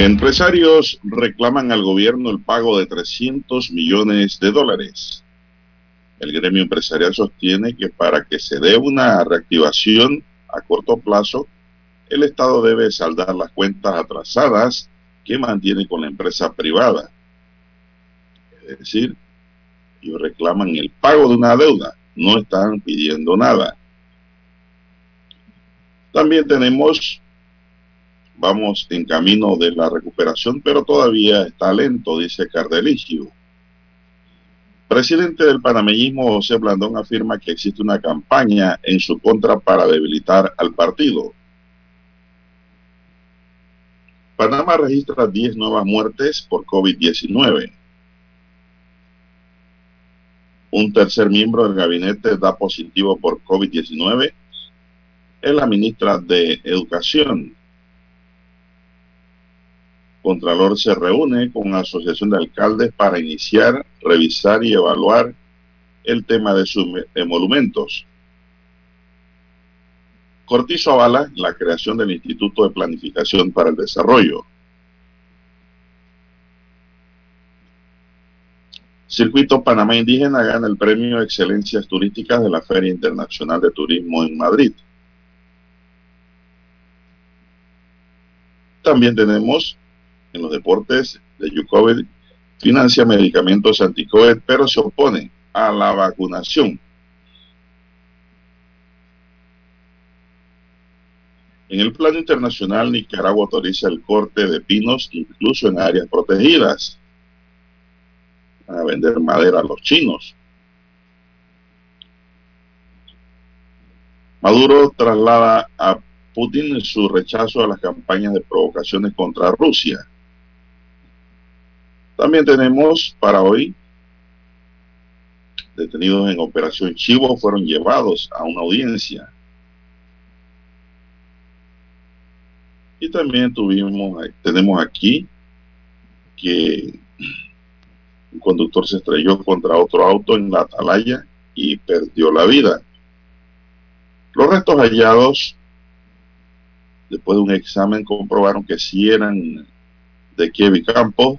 Empresarios reclaman al gobierno el pago de 300 millones de dólares. El gremio empresarial sostiene que para que se dé una reactivación a corto plazo, el Estado debe saldar las cuentas atrasadas que mantiene con la empresa privada. Es decir, ellos reclaman el pago de una deuda, no están pidiendo nada. También tenemos vamos en camino de la recuperación, pero todavía está lento, dice Cardeligio. Presidente del panameñismo José Blandón afirma que existe una campaña en su contra para debilitar al partido. Panamá registra 10 nuevas muertes por COVID-19. Un tercer miembro del gabinete da positivo por COVID-19. Es la ministra de Educación, Contralor se reúne con la Asociación de Alcaldes para iniciar, revisar y evaluar el tema de sus emolumentos. Cortizo avala la creación del Instituto de Planificación para el Desarrollo. Circuito Panamá Indígena gana el premio Excelencias Turísticas de la Feria Internacional de Turismo en Madrid. También tenemos en los deportes de Yukovic financia medicamentos anti-COVID, pero se opone a la vacunación. En el plano internacional, Nicaragua autoriza el corte de pinos incluso en áreas protegidas. a vender madera a los chinos. Maduro traslada a Putin su rechazo a las campañas de provocaciones contra Rusia. También tenemos para hoy detenidos en Operación Chivo fueron llevados a una audiencia. Y también tuvimos, tenemos aquí que un conductor se estrelló contra otro auto en la atalaya y perdió la vida. Los restos hallados después de un examen comprobaron que sí eran de Kevin Campos,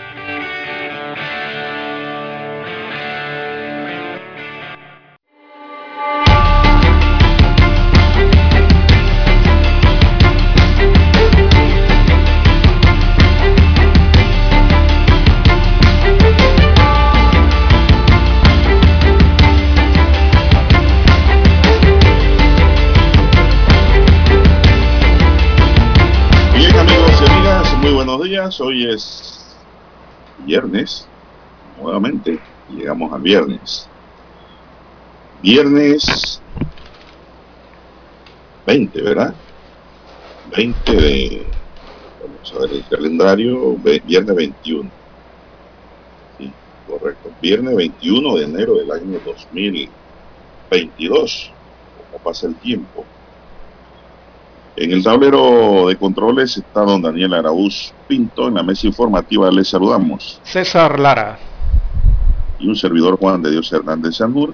Hoy es viernes, nuevamente, llegamos a viernes. Viernes 20, ¿verdad? 20 de, vamos a ver el calendario, viernes 21. Sí, correcto. Viernes 21 de enero del año 2022. ¿Cómo pasa el tiempo? En el tablero de controles está don Daniel Araúz Pinto. En la mesa informativa les saludamos. César Lara. Y un servidor Juan de Dios Hernández Sanur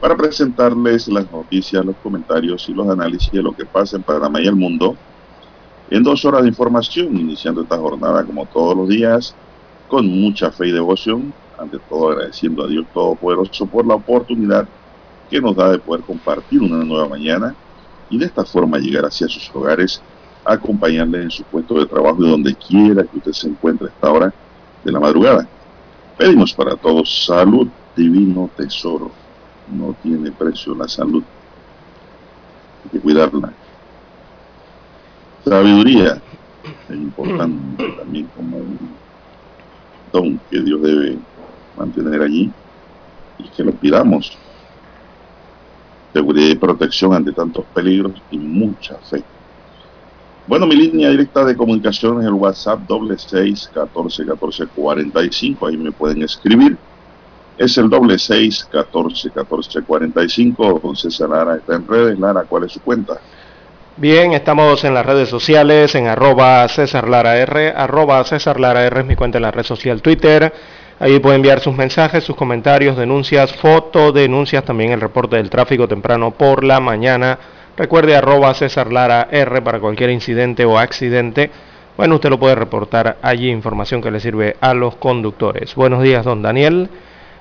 para presentarles las noticias, los comentarios y los análisis de lo que pasa en Panamá y el mundo en dos horas de información, iniciando esta jornada como todos los días, con mucha fe y devoción, ante todo agradeciendo a Dios Todopoderoso por la oportunidad que nos da de poder compartir una nueva mañana y de esta forma llegar hacia sus hogares, acompañarles en su puesto de trabajo y donde quiera que usted se encuentre a esta hora de la madrugada. Pedimos para todos salud, divino tesoro. No tiene precio la salud. Hay que cuidarla. Sabiduría es importante también como un don que Dios debe mantener allí y que lo pidamos seguridad y protección ante tantos peligros y mucha fe. Bueno, mi línea directa de comunicación es el WhatsApp doble seis catorce catorce cuarenta y cinco. Ahí me pueden escribir. Es el doble seis catorce catorce cuarenta y cinco. César Lara está en redes. Lara, ¿cuál es su cuenta? Bien, estamos en las redes sociales, en arroba César Lara R, arroba César Lara R es mi cuenta en la red social Twitter, Ahí puede enviar sus mensajes, sus comentarios, denuncias, fotodenuncias, también el reporte del tráfico temprano por la mañana. Recuerde arroba César Lara R para cualquier incidente o accidente. Bueno, usted lo puede reportar allí, información que le sirve a los conductores. Buenos días, don Daniel.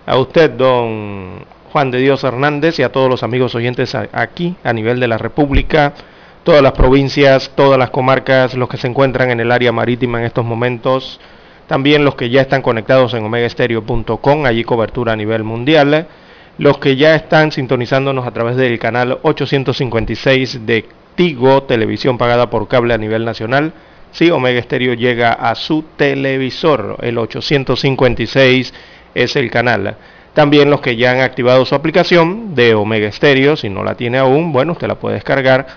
A usted, don Juan de Dios Hernández y a todos los amigos oyentes aquí a nivel de la República, todas las provincias, todas las comarcas, los que se encuentran en el área marítima en estos momentos también los que ya están conectados en omegaestereo.com, allí cobertura a nivel mundial. Los que ya están sintonizándonos a través del canal 856 de Tigo, televisión pagada por cable a nivel nacional. Sí, Omega Stereo llega a su televisor, el 856 es el canal. También los que ya han activado su aplicación de Omega Stereo, si no la tiene aún, bueno, usted la puede descargar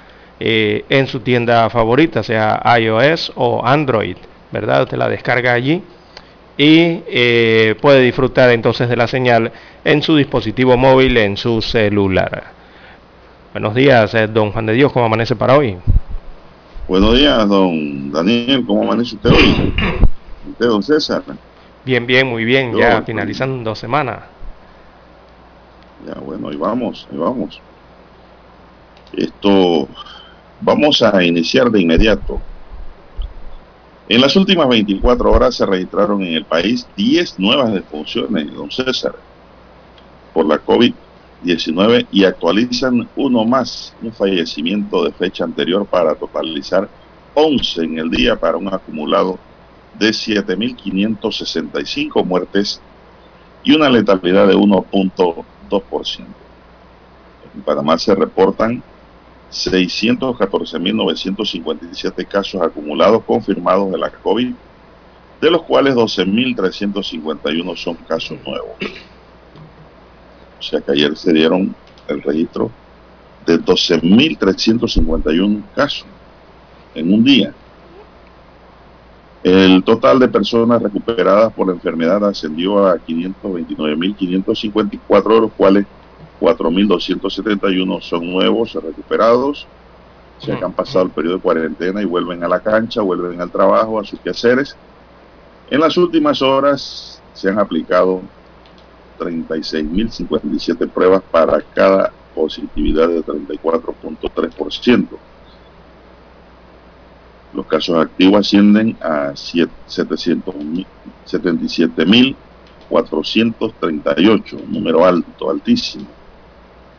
eh, en su tienda favorita, sea iOS o Android. ¿Verdad? Usted la descarga allí y eh, puede disfrutar entonces de la señal en su dispositivo móvil, en su celular. Buenos días, eh, don Juan de Dios, ¿cómo amanece para hoy? Buenos días, don Daniel, ¿cómo amanece usted hoy? ¿Usted, don César? Bien, bien, muy bien, ya finalizando semana. Ya, bueno, ahí vamos, ahí vamos. Esto, vamos a iniciar de inmediato en las últimas 24 horas se registraron en el país 10 nuevas defunciones, don César, por la COVID-19 y actualizan uno más, un fallecimiento de fecha anterior para totalizar 11 en el día para un acumulado de 7.565 muertes y una letalidad de 1.2%. En Panamá se reportan 614.957 casos acumulados confirmados de la COVID, de los cuales 12.351 son casos nuevos. O sea que ayer se dieron el registro de 12.351 casos en un día. El total de personas recuperadas por la enfermedad ascendió a 529.554, de los cuales 4.271 son nuevos, recuperados, se han pasado el periodo de cuarentena y vuelven a la cancha, vuelven al trabajo, a sus quehaceres. En las últimas horas se han aplicado 36.057 pruebas para cada positividad de 34.3%. Los casos activos ascienden a 77.438, un número alto, altísimo.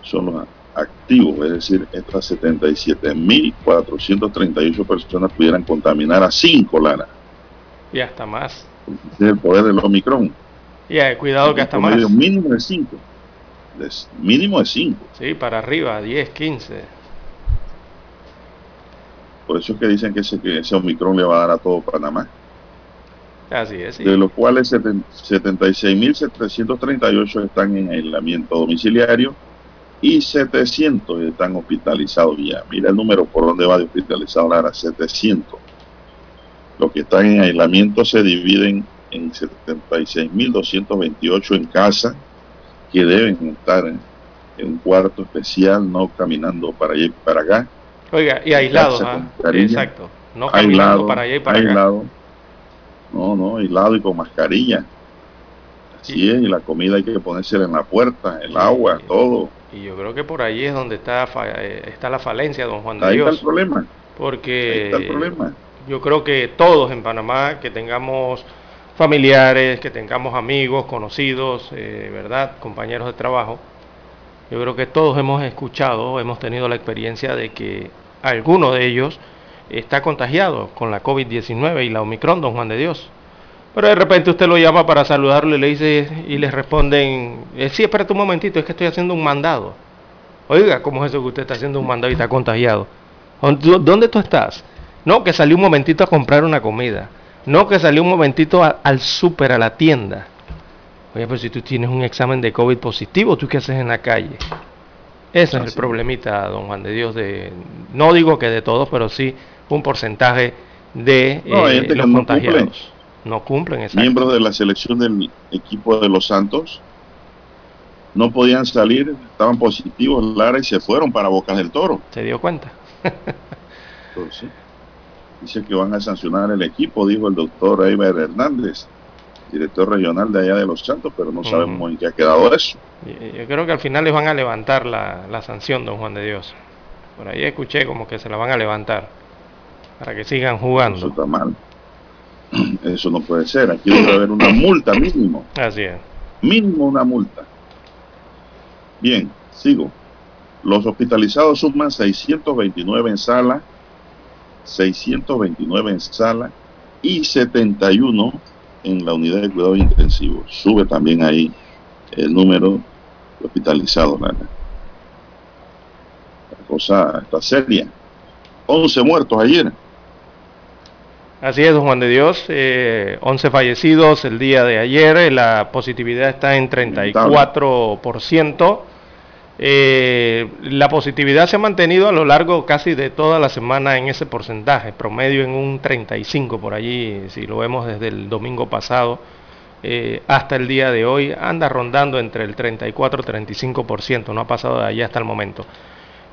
Son los activos, es decir, estas 77.438 personas pudieran contaminar a 5 lanas. Y hasta más. Es el poder del Omicron. Y hay cuidado que hasta más. Mínimo de 5. Mínimo de 5. Sí, para arriba, 10, 15. Por eso es que dicen que ese, que ese Omicron le va a dar a todo Panamá. Así es. Sí. De los cuales 76.738 están en aislamiento domiciliario y 700 están hospitalizados ya. Mira el número por donde va de hospitalizado ahora, 700. Los que están en aislamiento se dividen en 76.228 en casa, que deben estar en, un cuarto especial, no caminando para allá y para acá. Oiga, y aislados, ¿ah? exacto. No caminando aislado, para allá y para aislado. acá. No, no, aislado y con mascarilla. Así es, y la comida hay que ponérsela en la puerta, el agua, todo. Y yo creo que por ahí es donde está, eh, está la falencia, don Juan de Ahí Dios. está el problema. Porque está el problema. yo creo que todos en Panamá que tengamos familiares, que tengamos amigos, conocidos, eh, ¿verdad? Compañeros de trabajo. Yo creo que todos hemos escuchado, hemos tenido la experiencia de que alguno de ellos está contagiado con la COVID-19 y la Omicron, don Juan de Dios. Pero de repente usted lo llama para saludarlo y le dice y le responden, eh, sí, espérate un momentito, es que estoy haciendo un mandado. Oiga, ¿cómo es eso que usted está haciendo un mandado y está contagiado? ¿Dónde tú estás? No, que salí un momentito a comprar una comida. No que salió un momentito al súper, a la tienda. Oye, pero si tú tienes un examen de COVID positivo, ¿tú qué haces en la calle? Ese es el problemita, don Juan de Dios, de, no digo que de todos, pero sí un porcentaje de eh, los no contagiados. No cumplen, exacto. Miembros de la selección del equipo de los Santos no podían salir, estaban positivos Lara y se fueron para Bocas del Toro. ¿Se dio cuenta? Entonces, sí. Dice que van a sancionar el equipo, dijo el doctor Eiber Hernández, director regional de allá de Los Santos, pero no sabemos en qué ha quedado eso. Yo creo que al final les van a levantar la, la sanción, don Juan de Dios. Por ahí escuché como que se la van a levantar para que sigan jugando. Eso está mal. Eso no puede ser. Aquí debe haber una multa mínimo. Así es. Mínimo una multa. Bien, sigo. Los hospitalizados suman 629 en sala 629 en sala y 71 en la unidad de cuidado intensivo. Sube también ahí el número de hospitalizados. La cosa está seria. 11 muertos ayer. Así es, Juan de Dios. Eh, 11 fallecidos el día de ayer. La positividad está en 34%. Eh, la positividad se ha mantenido a lo largo casi de toda la semana en ese porcentaje, promedio en un 35 por allí, si lo vemos desde el domingo pasado eh, hasta el día de hoy, anda rondando entre el 34 y 35%, no ha pasado de allí hasta el momento.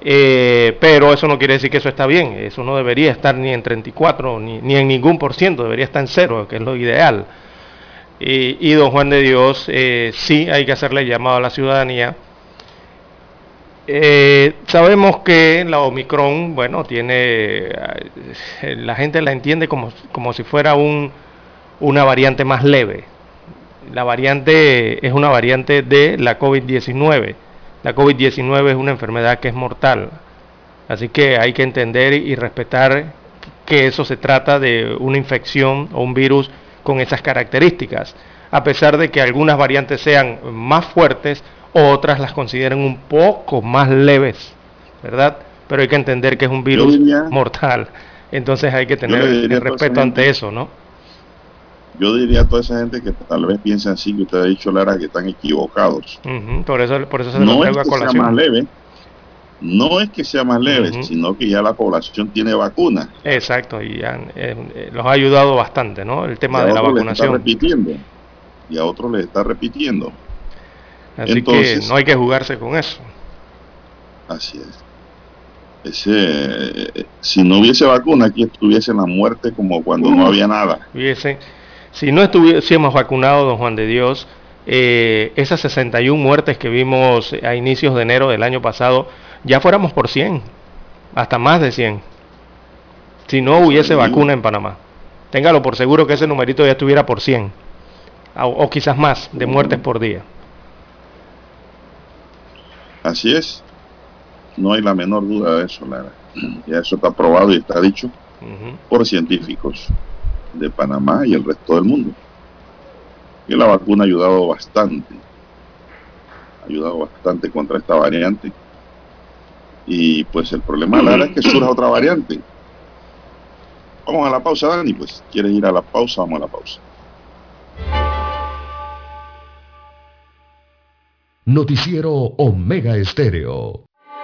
Eh, pero eso no quiere decir que eso está bien, eso no debería estar ni en 34 ni, ni en ningún por ciento, debería estar en cero, que es lo ideal. y don Juan de Dios, eh, sí hay que hacerle llamado a la ciudadanía eh, sabemos que la Omicron, bueno, tiene, eh, la gente la entiende como, como si fuera un, una variante más leve. La variante es una variante de la COVID-19. La COVID-19 es una enfermedad que es mortal. Así que hay que entender y respetar que eso se trata de una infección o un virus con esas características. A pesar de que algunas variantes sean más fuertes, otras las consideran un poco más leves, ¿verdad? Pero hay que entender que es un virus mortal. Entonces hay que tener el respeto ante eso, ¿no? Yo diría a toda esa gente que tal vez piensa así, que usted ha dicho, Lara, que están equivocados. Uh -huh. por, eso, por eso se no es que sea más leve, no es que sea más leve, uh -huh. sino que ya la población tiene vacuna. Exacto, y han, eh, los ha ayudado bastante, ¿no? El tema y de la vacunación. repitiendo, y a otros le está repitiendo. Así Entonces, que no hay que jugarse con eso. Así es. Ese, si no hubiese vacuna, aquí estuviese la muerte como cuando uh, no había nada. Hubiese, Si no estuviésemos vacunados, don Juan de Dios, eh, esas 61 muertes que vimos a inicios de enero del año pasado, ya fuéramos por 100, hasta más de 100, si no hubiese vacuna en Panamá. Téngalo por seguro que ese numerito ya estuviera por 100, o, o quizás más, de muertes por día. Así es. No hay la menor duda de eso, Lara. Ya eso está probado y está dicho por científicos de Panamá y el resto del mundo. Que la vacuna ha ayudado bastante. Ha ayudado bastante contra esta variante. Y pues el problema, Lara, es que surja otra variante. Vamos a la pausa, Dani. Pues, ¿quieres ir a la pausa? Vamos a la pausa. Noticiero Omega Estéreo.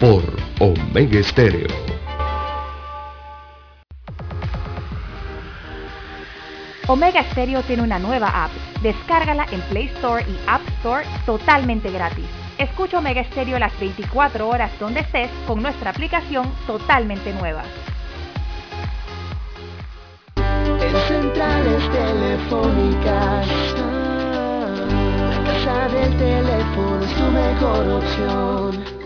Por Omega Estéreo. Omega Stereo tiene una nueva app. Descárgala en Play Store y App Store totalmente gratis. Escucha Omega Stereo las 24 horas donde estés con nuestra aplicación totalmente nueva. En centrales telefónicas, la casa del teléfono es tu mejor opción.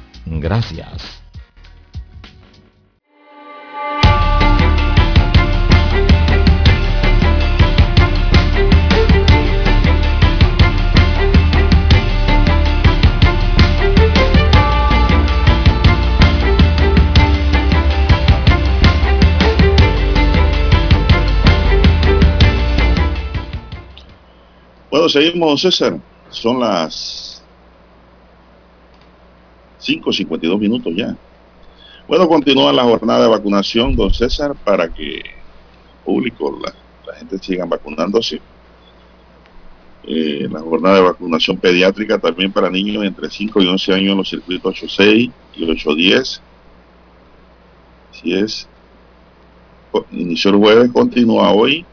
Gracias. Bueno, seguimos, César. Son las 5.52 minutos ya. Bueno, continúa la jornada de vacunación, don César, para que el público, la, la gente siga vacunándose. Eh, la jornada de vacunación pediátrica también para niños entre 5 y 11 años en los circuitos 86 y 810. Así es. Inició el jueves, continúa hoy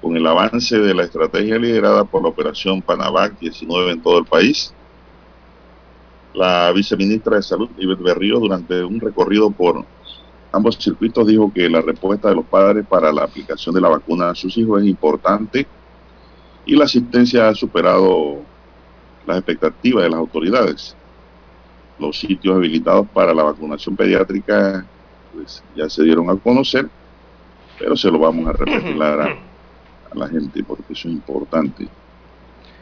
con el avance de la estrategia liderada por la operación Panavac 19 en todo el país. La viceministra de Salud, Ivette Berrío, durante un recorrido por ambos circuitos, dijo que la respuesta de los padres para la aplicación de la vacuna a sus hijos es importante y la asistencia ha superado las expectativas de las autoridades. Los sitios habilitados para la vacunación pediátrica pues, ya se dieron a conocer, pero se lo vamos a repetir a, a la gente porque eso es importante.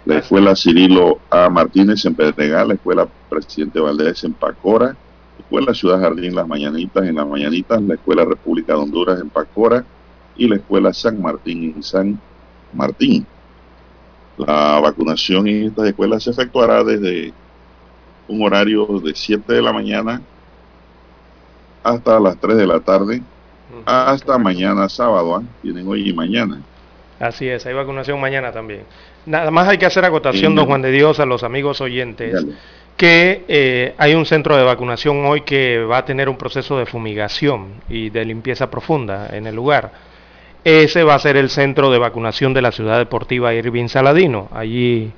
La escuela Cirilo A. Martínez en Pedregal, la escuela Presidente Valdés en Pacora, la escuela Ciudad Jardín Las Mañanitas en Las Mañanitas, la escuela República de Honduras en Pacora y la escuela San Martín en San Martín. La vacunación en estas escuelas se efectuará desde un horario de 7 de la mañana hasta las 3 de la tarde, hasta mañana sábado. ¿ah? Tienen hoy y mañana. Así es, hay vacunación mañana también. Nada más hay que hacer acotación, Sí, don. Juan de Dios, a los amigos oyentes, que eh, hay un centro de vacunación hoy que va a tener un proceso de fumigación y de limpieza profunda en el lugar. ese va a ser el centro de vacunación de la ciudad deportiva Irving Saladino. Allí,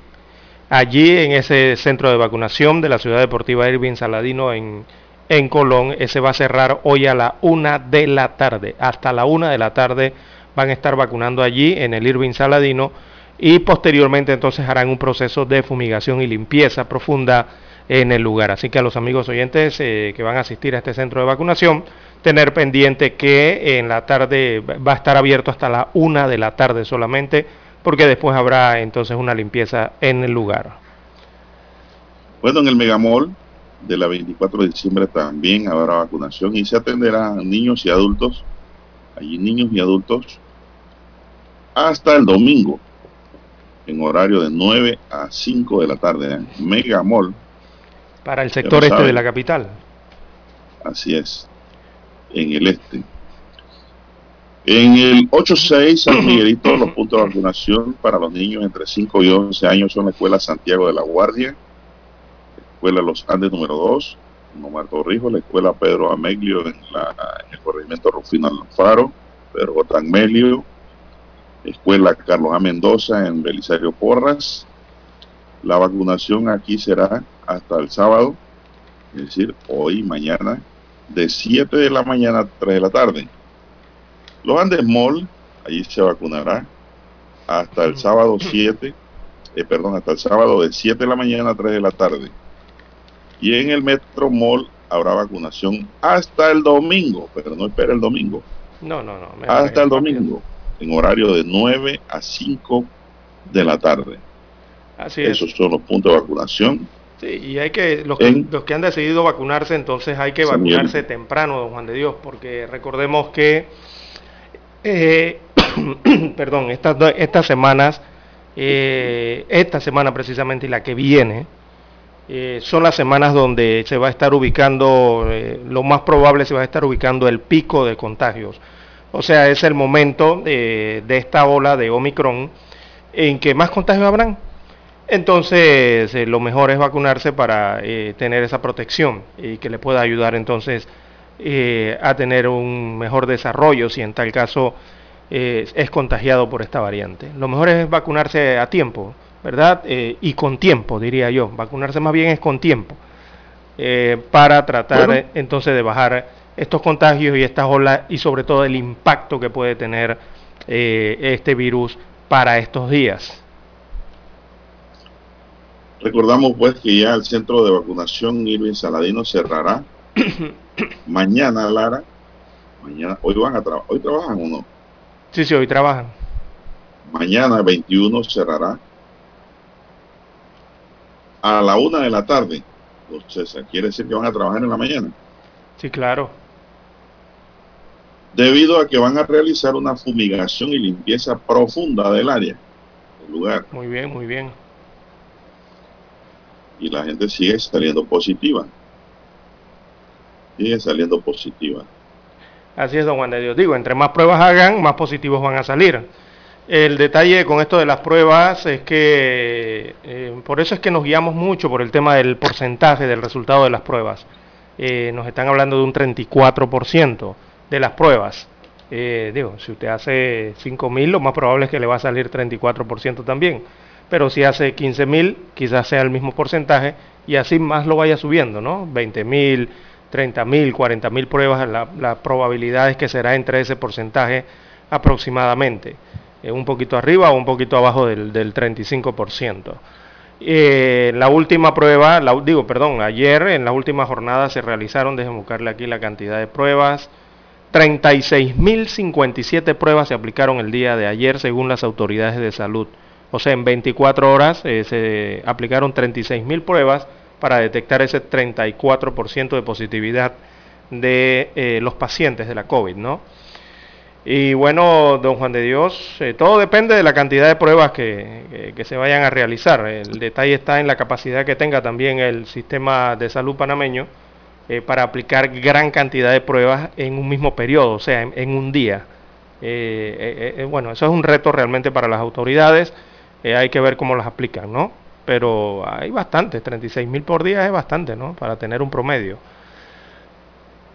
allí en ese centro de vacunación de la ciudad deportiva Irving Saladino en, en Colón, ese va a cerrar hoy a la una de la tarde. Hasta la una de la tarde van a estar vacunando allí en el Irving Saladino y posteriormente entonces harán un proceso de fumigación y limpieza profunda en el lugar. Así que a los amigos oyentes eh, que van a asistir a este centro de vacunación, tener pendiente que en la tarde va a estar abierto hasta la una de la tarde solamente, porque después habrá entonces una limpieza en el lugar. Bueno, en el Megamall de la 24 de diciembre también habrá vacunación y se atenderá a niños y adultos, allí niños y adultos, hasta el domingo, en horario de 9 a 5 de la tarde. ¿eh? Megamall. Para el sector este de la capital. Así es en el este. En el 8-6 San Miguelito, los puntos de vacunación para los niños entre 5 y 11 años son la Escuela Santiago de la Guardia, la Escuela Los Andes número 2, en Omar Torrijos, la Escuela Pedro Ameglio en, la, el corregimiento Rufino Alfaro, Pedro J. Escuela Carlos A. Mendoza en Belisario Porras. La vacunación aquí será hasta el sábado, es decir, hoy, mañana, de 7 de la mañana a 3 de la tarde. Los Andes Mall, allí se vacunará hasta el sábado 7, eh, perdón, hasta el sábado de 7 de la mañana a 3 de la tarde. Y en el Metro Mall habrá vacunación hasta el domingo, pero no espera el domingo. No, no, no. Hasta el domingo, en horario de 9 a 5 de la tarde. Así es. Esos son los puntos de vacunación y hay que los, que, los que han decidido vacunarse, entonces hay que vacunarse temprano, don Juan de Dios, porque recordemos que, eh, perdón, estas, estas semanas, eh, esta semana precisamente y la que viene, eh, son las semanas donde se va a estar ubicando, lo más probable se va a estar ubicando el pico de contagios. O sea, es el momento de esta ola de Omicron en que más contagios habrán entonces, eh, lo mejor es vacunarse para eh, tener esa protección y que le pueda ayudar entonces eh, a tener un mejor desarrollo si en tal caso es contagiado por esta variante. Lo mejor es vacunarse a tiempo, ¿verdad? y con tiempo, diría yo. Vacunarse más bien es con tiempo para tratar entonces de bajar estos contagios y estas olas y sobre todo el impacto que puede tener este virus para estos días. Recordamos pues que ya el centro de vacunación Irving Saladino cerrará mañana, Lara. Mañana, hoy van a trabajar, hoy trabajan o no? Sí, sí, hoy trabajan. Mañana 21 cerrará a la una de la tarde. Entonces, quiere decir que van a trabajar en la mañana. Sí, claro. Debido a que van a realizar una fumigación y limpieza profunda del área, del lugar. Muy bien, muy bien y la gente sigue saliendo positiva. Sigue saliendo positiva. Así es, don Juan de Dios. Digo, entre más pruebas hagan, más positivos van a salir. El detalle con esto de las pruebas es que, eh, por eso es que nos guiamos mucho por el tema del porcentaje del resultado de las pruebas. Eh, nos están hablando de un 34% de las pruebas. Eh, digo, si usted hace 5.000, lo más probable es que le va a salir 34% también pero si hace 15 mil, quizás sea el mismo porcentaje y así más lo vaya subiendo, ¿no? 20 mil, 30 mil, 40 mil pruebas, la, probabilidad es que será entre ese porcentaje aproximadamente, eh, un poquito arriba o un poquito abajo del, del 35%. Eh, la última prueba, la, digo, perdón, ayer en la última jornada se realizaron, déjenme buscarle aquí la cantidad de pruebas, 36.057 pruebas se aplicaron el día de ayer según las autoridades de salud. O sea, en 24 horas eh, se aplicaron 36.000 pruebas para detectar ese 34% de positividad de eh, los pacientes de la COVID, ¿no? Y bueno, don Juan de Dios, eh, todo depende de la cantidad de pruebas que, se vayan a realizar. El detalle está en la capacidad que tenga también el sistema de salud panameño para aplicar gran cantidad de pruebas en un mismo periodo, o sea, en un día. bueno, eso es un reto realmente para las autoridades. Eh, hay que ver cómo las aplican, ¿no? Pero hay bastante, 36 mil por día es bastante, ¿no? Para tener un promedio.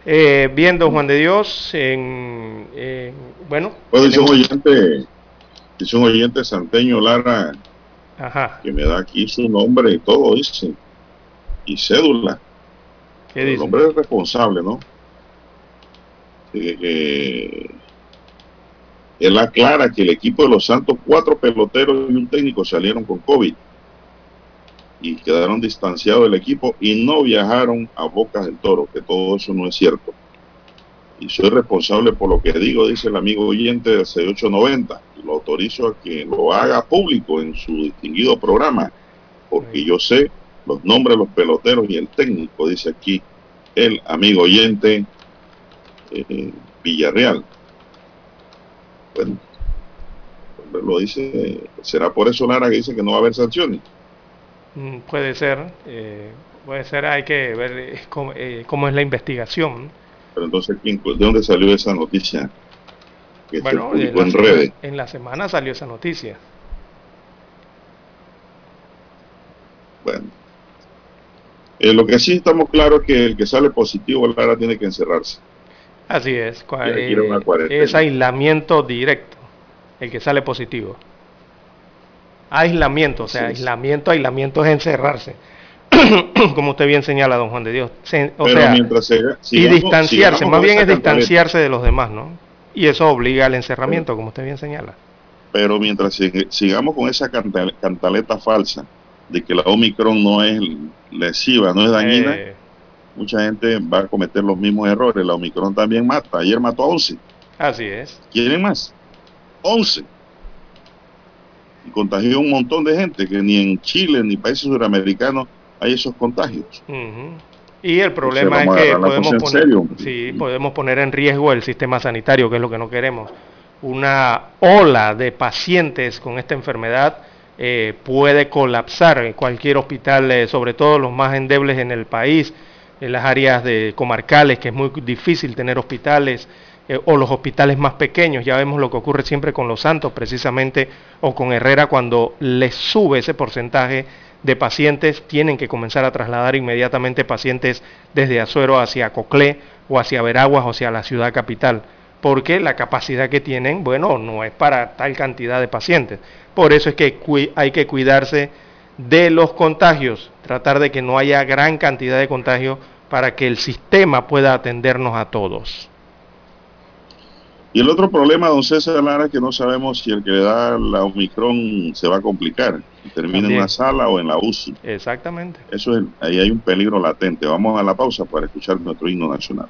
Eh, viendo Juan de Dios, en, bueno. Pues dice un oyente, dice un oyente santeño Lara, Ajá. que me da aquí su nombre y todo, dice, y cédula. ¿Qué dice? El hombre es responsable, ¿no? Que, él aclara que el equipo de los Santos, cuatro peloteros y un técnico salieron con COVID y quedaron distanciados del equipo y no viajaron a Bocas del Toro, que todo eso no es cierto. Y soy responsable por lo que digo, dice el amigo oyente del C890, y lo autorizo a que lo haga público en su distinguido programa, porque yo sé los nombres de los peloteros y el técnico, dice aquí el amigo oyente eh, Villarreal. Bueno, lo dice, será por eso Lara que dice que no va a haber sanciones. Mm, puede ser, eh, puede ser, hay que ver eh, cómo, eh, cómo, es la investigación. Pero entonces, ¿de dónde salió esa noticia? Que bueno, en, en redes. En la semana salió esa noticia. Bueno. Eh, lo que sí estamos claros es que el que sale positivo, Lara, tiene que encerrarse. Así es. Eh, es aislamiento directo, el que sale positivo. Aislamiento, o sea, aislamiento, aislamiento es encerrarse. Como usted bien señala, don Juan de Dios. o sea, y distanciarse, más bien es distanciarse de los demás, ¿no? Y eso obliga al encerramiento, como usted bien señala. Pero mientras sigamos con esa cantaleta falsa de que la Omicron no es lesiva, no es dañina, eh. mucha gente va a cometer los mismos errores. La Omicron también mata. Ayer mató a 11. Así es. ¿Quieren más? 11. Y contagió un montón de gente que ni en Chile ni países suramericanos hay esos contagios. Y el problema es que podemos poner, sí, podemos poner en riesgo el sistema sanitario, que es lo que no queremos. Una ola de pacientes con esta enfermedad eh, puede colapsar en cualquier hospital, eh, sobre todo los más endebles en el país, en las áreas de comarcales, que es muy difícil tener hospitales, eh, o los hospitales más pequeños. Ya vemos lo que ocurre siempre con los Santos, precisamente, o con Herrera, cuando les sube ese porcentaje de pacientes, tienen que comenzar a trasladar inmediatamente pacientes desde Azuero hacia Coclé o hacia Veraguas o hacia la ciudad capital porque la capacidad que tienen, bueno, no es para tal cantidad de pacientes. Por eso es que hay que cuidarse de los contagios, tratar de que no haya gran cantidad de contagios para que el sistema pueda atendernos a todos. Y el otro problema, don César Lara, es que no sabemos si el que le da la Omicron se va a complicar, termina en una sala o en la UCI. Exactamente. Eso es, ahí hay un peligro latente. Vamos a la pausa para escuchar nuestro himno nacional.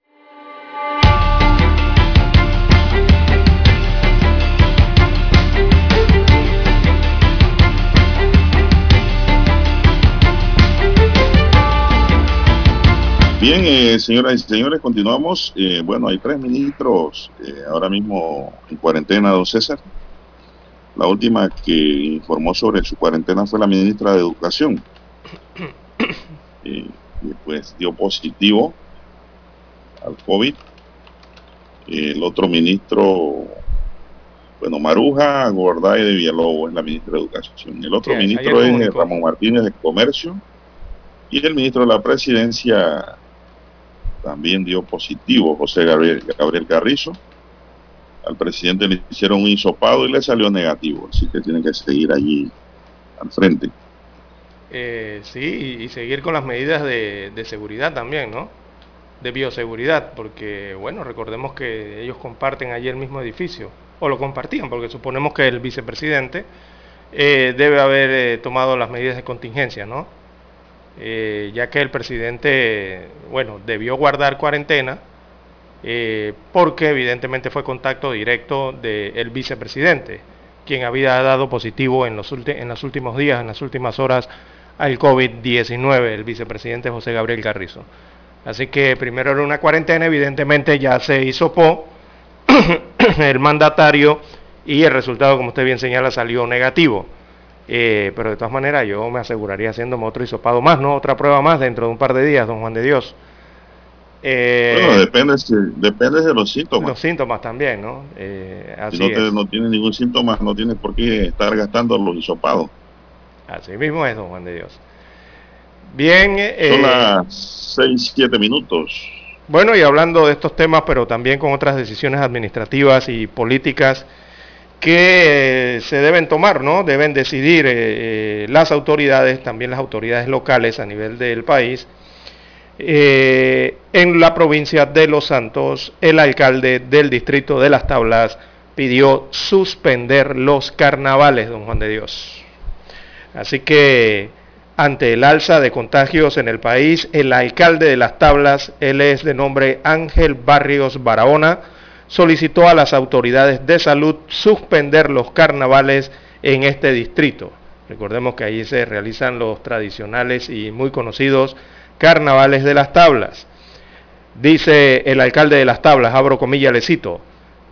Bien, eh, señoras y señores, continuamos. Eh, bueno, hay tres ministros eh, ahora mismo en cuarentena, don César. La última que informó sobre su cuarentena fue la ministra de Educación. y pues dio positivo al COVID. El otro ministro, bueno, Maruja Gorday de Villalobos es la ministra de Educación. El otro ministro es Ramón Martínez de Comercio. Y el ministro de la Presidencia también dio positivo José Gabriel, Gabriel Carrizo. Al presidente le hicieron un hisopado y le salió negativo, así que tiene que seguir allí al frente. Eh, sí, y, seguir con las medidas de, seguridad también, ¿no? De bioseguridad, porque, bueno, recordemos que ellos comparten allí el mismo edificio, o lo compartían, porque suponemos que el vicepresidente eh, debe haber eh, tomado las medidas de contingencia, ¿no? Eh, ya que el presidente, bueno, debió guardar cuarentena, eh, porque evidentemente fue contacto directo del vicepresidente, quien había dado positivo en los, en los últimos días, en las últimas horas, al COVID-19, el vicepresidente José Gabriel Carrizo. Así que primero era una cuarentena, evidentemente ya se hizo po el mandatario y el resultado, como usted bien señala, salió negativo. Eh, pero de todas maneras yo me aseguraría haciéndome otro hisopado más, ¿no? Otra prueba más dentro de un par de días, don Juan de Dios. Eh, bueno, depende, depende de los síntomas. Los síntomas también, ¿no? Eh, si no, no tiene ningún síntoma, no tiene por qué estar gastando los hisopados. Así mismo es, don Juan de Dios. Bien. Son las 6, 7 minutos. Bueno, y hablando de estos temas, pero también con otras decisiones administrativas y políticas que se deben tomar, ¿no? Deben decidir eh, eh, las autoridades, también las autoridades locales a nivel del país. Eh, en la provincia de Los Santos, el alcalde del distrito de Las Tablas pidió suspender los carnavales, don Juan de Dios. Así que ante el alza de contagios en el país, el alcalde de Las Tablas, él es de nombre Ángel Barrios Barahona, solicitó a las autoridades de salud suspender los carnavales en este distrito. Recordemos que allí se realizan los tradicionales y muy conocidos carnavales de las tablas. Dice el alcalde de las tablas, abro comillas, le cito,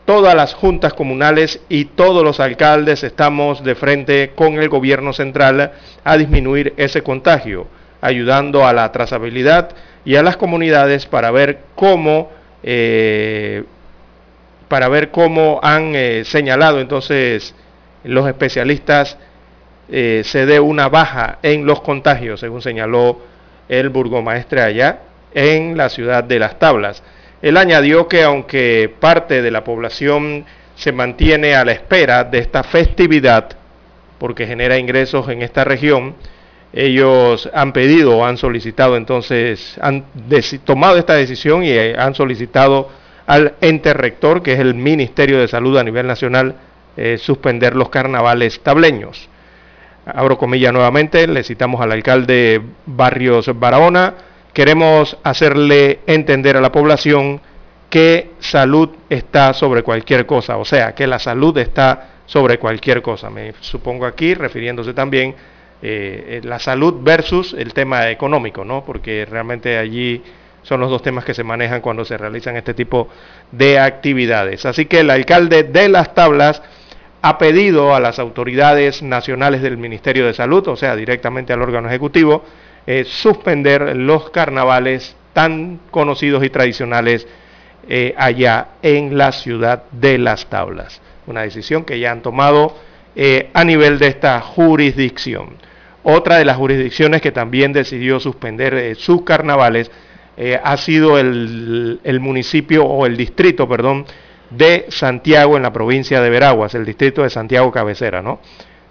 todas las juntas comunales y todos los alcaldes estamos de frente con el gobierno central a disminuir ese contagio, ayudando a la trazabilidad y a las comunidades para ver cómo eh, para ver cómo han eh, señalado entonces los especialistas eh, se dé una baja en los contagios, según señaló el burgomaestre allá en la ciudad de Las Tablas. Él añadió que aunque parte de la población se mantiene a la espera de esta festividad, porque genera ingresos en esta región, ellos han pedido, han solicitado entonces, han tomado esta decisión y eh, han solicitado al ente rector, que es el Ministerio de Salud a nivel nacional, eh, suspender los carnavales tableños. Abro comillas nuevamente, le citamos al alcalde Barrios Barahona. Queremos hacerle entender a la población que salud está sobre cualquier cosa, o sea, que la salud está sobre cualquier cosa. Me supongo aquí refiriéndose también eh, la salud versus el tema económico, ¿no? Porque realmente allí son los dos temas que se manejan cuando se realizan este tipo de actividades. Así que el alcalde de Las Tablas ha pedido a las autoridades nacionales del Ministerio de Salud, o sea, directamente al órgano ejecutivo, eh, suspender los carnavales tan conocidos y tradicionales eh, allá en la ciudad de Las Tablas. Una decisión que ya han tomado eh, a nivel de esta jurisdicción. Otra de las jurisdicciones que también decidió suspender sus carnavales eh, ha sido el, municipio o el distrito, perdón, de Santiago en la provincia de Veraguas, el distrito de Santiago Cabecera, ¿no?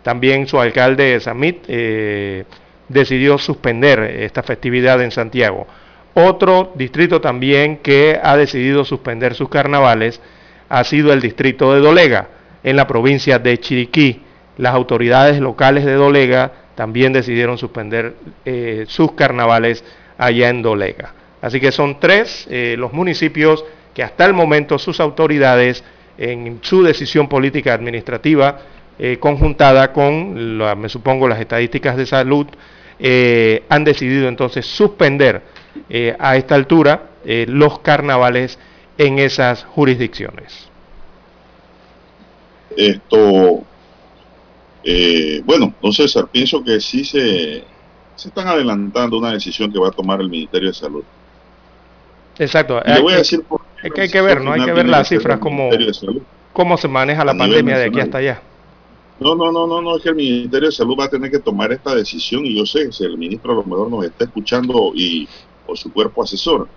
También su alcalde Samit eh, decidió suspender esta festividad en Santiago. Otro distrito también que ha decidido suspender sus carnavales ha sido el distrito de Dolega, en la provincia de Chiriquí. Las autoridades locales de Dolega también decidieron suspender eh, sus carnavales allá en Dolega. Así que son tres eh, los municipios que hasta el momento sus autoridades, en su decisión política administrativa, eh, conjuntada con, me supongo, las estadísticas de salud, han decidido entonces suspender a esta altura los carnavales en esas jurisdicciones. Esto, eh, bueno, don César, pienso que sí se, se están adelantando una decisión que va a tomar el Ministerio de Salud. Exacto. Le voy a decir es que hay que ver, ¿no? Hay que ver las cifras, como cómo se maneja la pandemia de aquí hasta allá. No, no, no, no, no, es que el Ministerio de Salud va a tener que tomar esta decisión y yo sé si el ministro a lo mejor nos está escuchando y o su cuerpo asesor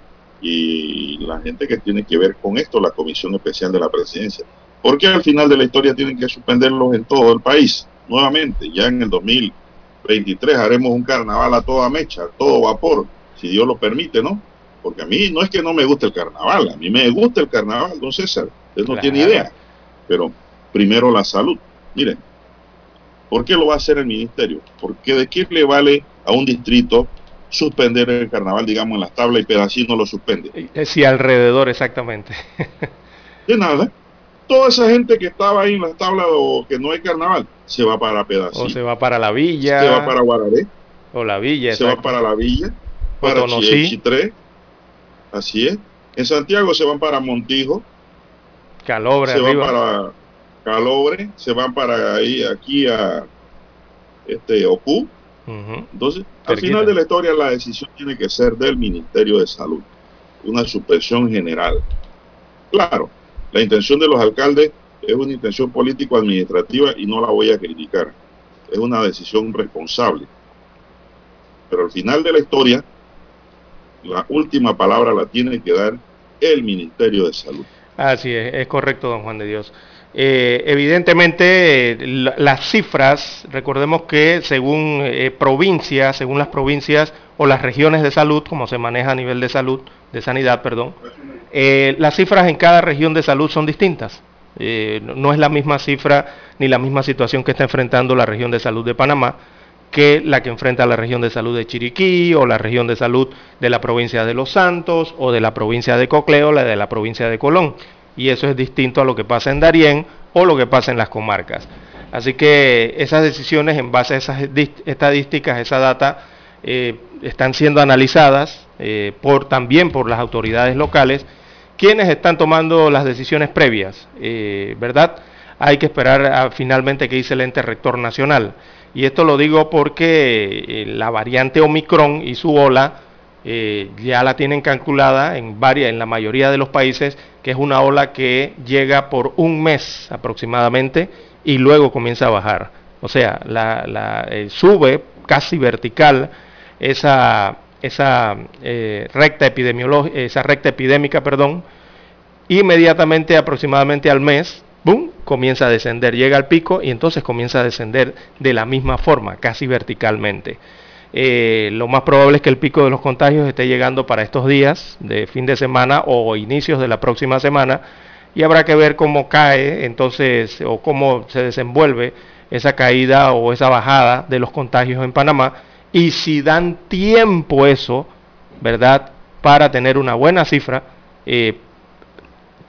y la gente que tiene que ver con esto, la Comisión Especial de la Presidencia. Porque al final de la historia tienen que suspenderlos en todo el país, nuevamente. Ya en el 2023 haremos un carnaval a toda mecha, a todo vapor, si Dios lo permite, ¿no? Porque a mí no es que no me guste el carnaval, a mí me gusta el carnaval, don César, usted no tiene idea. Pero primero la salud. Miren, ¿por qué lo va a hacer el ministerio? Porque de qué le vale a un distrito suspender el carnaval, digamos, en las tablas y pedacito no lo suspende. Sí, alrededor, exactamente. De nada toda esa gente que estaba ahí en las tablas o que no hay carnaval, se va para Pedacito. O se va para la villa. Se va para Guararé. O la villa. Se va para la villa. Para Chitré. Así es. En Santiago se van para Montijo. Calobre. Se van para Calobre. Se van para ahí, aquí a este Ocú. Entonces, al final de la historia, la decisión tiene que ser del Ministerio de Salud. Una suspensión general. Claro, la intención de los alcaldes es una intención político-administrativa y no la voy a criticar. Es una decisión responsable. Pero al final de la historia, la última palabra la tiene que dar el Ministerio de Salud. Así es, es correcto, don Juan de Dios. Eh, evidentemente, las cifras, recordemos que según eh, provincias, según las provincias o las regiones de salud, como se maneja a nivel de salud, de sanidad, perdón, eh, las cifras en cada región de salud son distintas. Eh, no es la misma cifra ni la misma situación que está enfrentando la región de salud de Panamá que la que enfrenta la región de salud de Chiriquí o la región de salud de la provincia de Los Santos o de la provincia de Cocleo o la de la provincia de Colón. Y eso es distinto a lo que pasa en Darién o lo que pasa en las comarcas. Así que esas decisiones en base a esas estadísticas, esa data, eh, están siendo analizadas por, también por las autoridades locales ¿Quiénes están tomando las decisiones previas? Eh, ¿Verdad? Hay que esperar a, finalmente que dice el ente rector nacional. Y esto lo digo porque eh, la variante Omicron y su ola eh, ya la tienen calculada en, varias, en la mayoría de los países, que es una ola que llega por un mes aproximadamente y luego comienza a bajar. O sea, la, sube casi vertical esa, esa eh, recta epidemiológica, esa recta epidémica, perdón, inmediatamente aproximadamente al mes, ¡boom!, comienza a descender, llega al pico y entonces comienza a descender de la misma forma, casi verticalmente. Eh, lo más probable es que el pico de los contagios esté llegando para estos días de fin de semana o inicios de la próxima semana y habrá que ver cómo cae entonces o cómo se desenvuelve esa caída o esa bajada de los contagios en Panamá y si dan tiempo eso, ¿verdad? Para tener una buena cifra eh,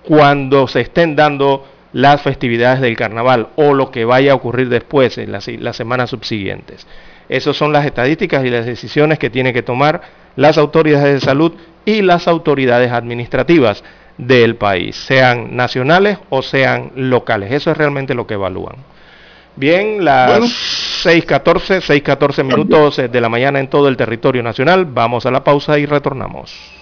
cuando se estén dando las festividades del carnaval o lo que vaya a ocurrir después en las, las semanas subsiguientes. Esas son las estadísticas y las decisiones que tienen que tomar las autoridades de salud y las autoridades administrativas del país, sean nacionales o sean locales. Eso es realmente lo que evalúan. Bien, las 6.14, 6.14 minutos de la mañana en todo el territorio nacional. Vamos a la pausa y retornamos.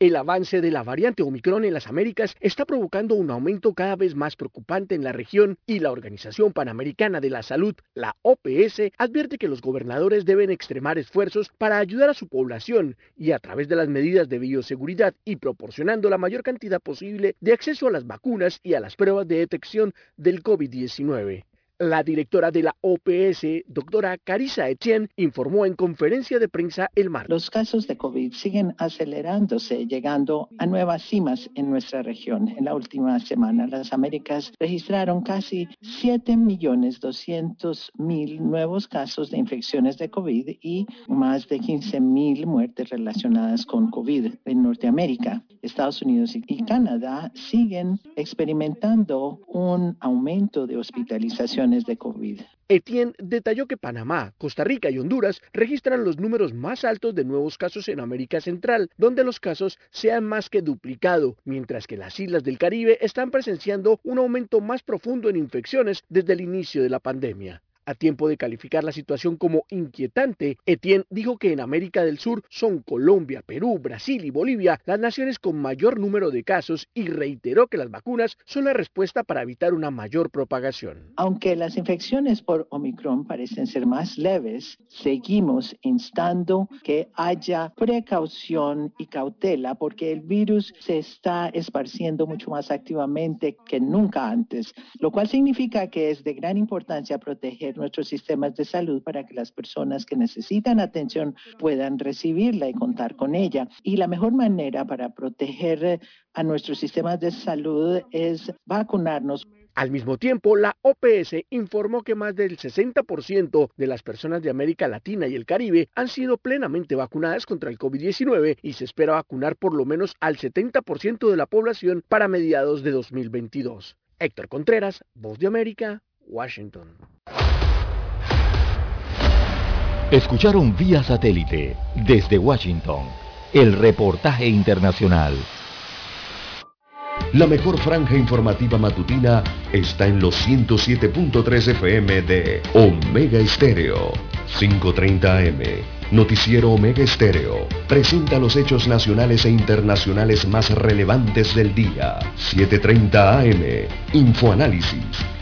El avance de la variante Omicron en las Américas está provocando un aumento cada vez más preocupante en la región y la Organización Panamericana de la Salud, la OPS, advierte que los gobernadores deben extremar esfuerzos para ayudar a su población y a través de las medidas de bioseguridad y proporcionando la mayor cantidad posible de acceso a las vacunas y a las pruebas de detección del COVID-19. La directora de la OPS, doctora Carissa Etienne, informó en conferencia de prensa el martes. Los casos de COVID siguen acelerándose, llegando a nuevas cimas en nuestra región. En la última semana, las Américas registraron casi 7.200.000 nuevos casos de infecciones de COVID y más de 15.000 muertes relacionadas con COVID en Norteamérica. Estados Unidos y Canadá siguen experimentando un aumento de hospitalización de COVID. Etienne detalló que Panamá, Costa Rica y Honduras registran los números más altos de nuevos casos en América Central, donde los casos se han más que duplicado, mientras que las islas del Caribe están presenciando un aumento más profundo en infecciones desde el inicio de la pandemia. A tiempo de calificar la situación como inquietante, Etienne dijo que en América del Sur son Colombia, Perú, Brasil y Bolivia las naciones con mayor número de casos y reiteró que las vacunas son la respuesta para evitar una mayor propagación. Aunque las infecciones por Omicron parecen ser más leves, seguimos instando que haya precaución y cautela porque el virus se está esparciendo mucho más activamente que nunca antes, lo cual significa que es de gran importancia proteger nuestros sistemas de salud para que las personas que necesitan atención puedan recibirla y contar con ella. Y la mejor manera para proteger a nuestros sistemas de salud es vacunarnos. Al mismo tiempo, la OPS informó que más del 60% de las personas de América Latina y el Caribe han sido plenamente vacunadas contra el COVID-19 y se espera vacunar por lo menos al 70% de la población para mediados de 2022. Héctor Contreras, Voz de América, Washington. Escucharon vía satélite desde Washington el reportaje internacional. La mejor franja informativa matutina está en los 107.3 FM de Omega Estéreo, 530 AM. Noticiero Omega Estéreo presenta los hechos nacionales e internacionales más relevantes del día. 730 AM. Infoanálisis,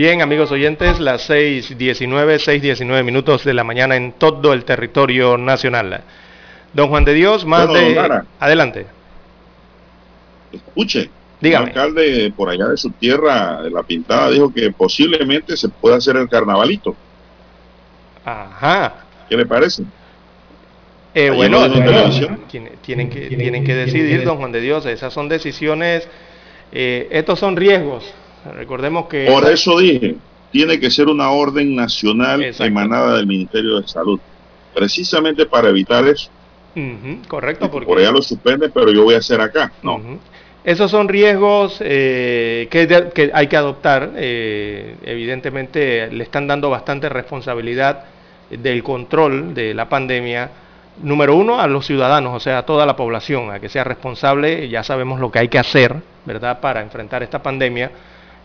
Bien, amigos oyentes, las 6.19, 6.19 minutos de la mañana en todo el territorio nacional. Don Juan de Dios, más de... Adelante. Escuche. Dígame. El alcalde por allá de su tierra, de La Pintada, dijo que posiblemente se pueda hacer el carnavalito. Ajá. ¿Qué le parece? Eh, bueno, tienen, que, tienen que decidir, don Juan de Dios, esas son decisiones, eh, estos son riesgos Recordemos que... Por eso dije, tiene que ser una orden nacional emanada del Ministerio de Salud, precisamente para evitar eso. correcto, porque por allá lo suspende, pero yo voy a hacer acá. No. Esos son riesgos eh, que, hay que adoptar. Eh, evidentemente le están dando bastante responsabilidad del control de la pandemia. Número uno, a los ciudadanos, o sea, a toda la población, a que sea responsable. Ya sabemos lo que hay que hacer, ¿verdad?, para enfrentar esta pandemia.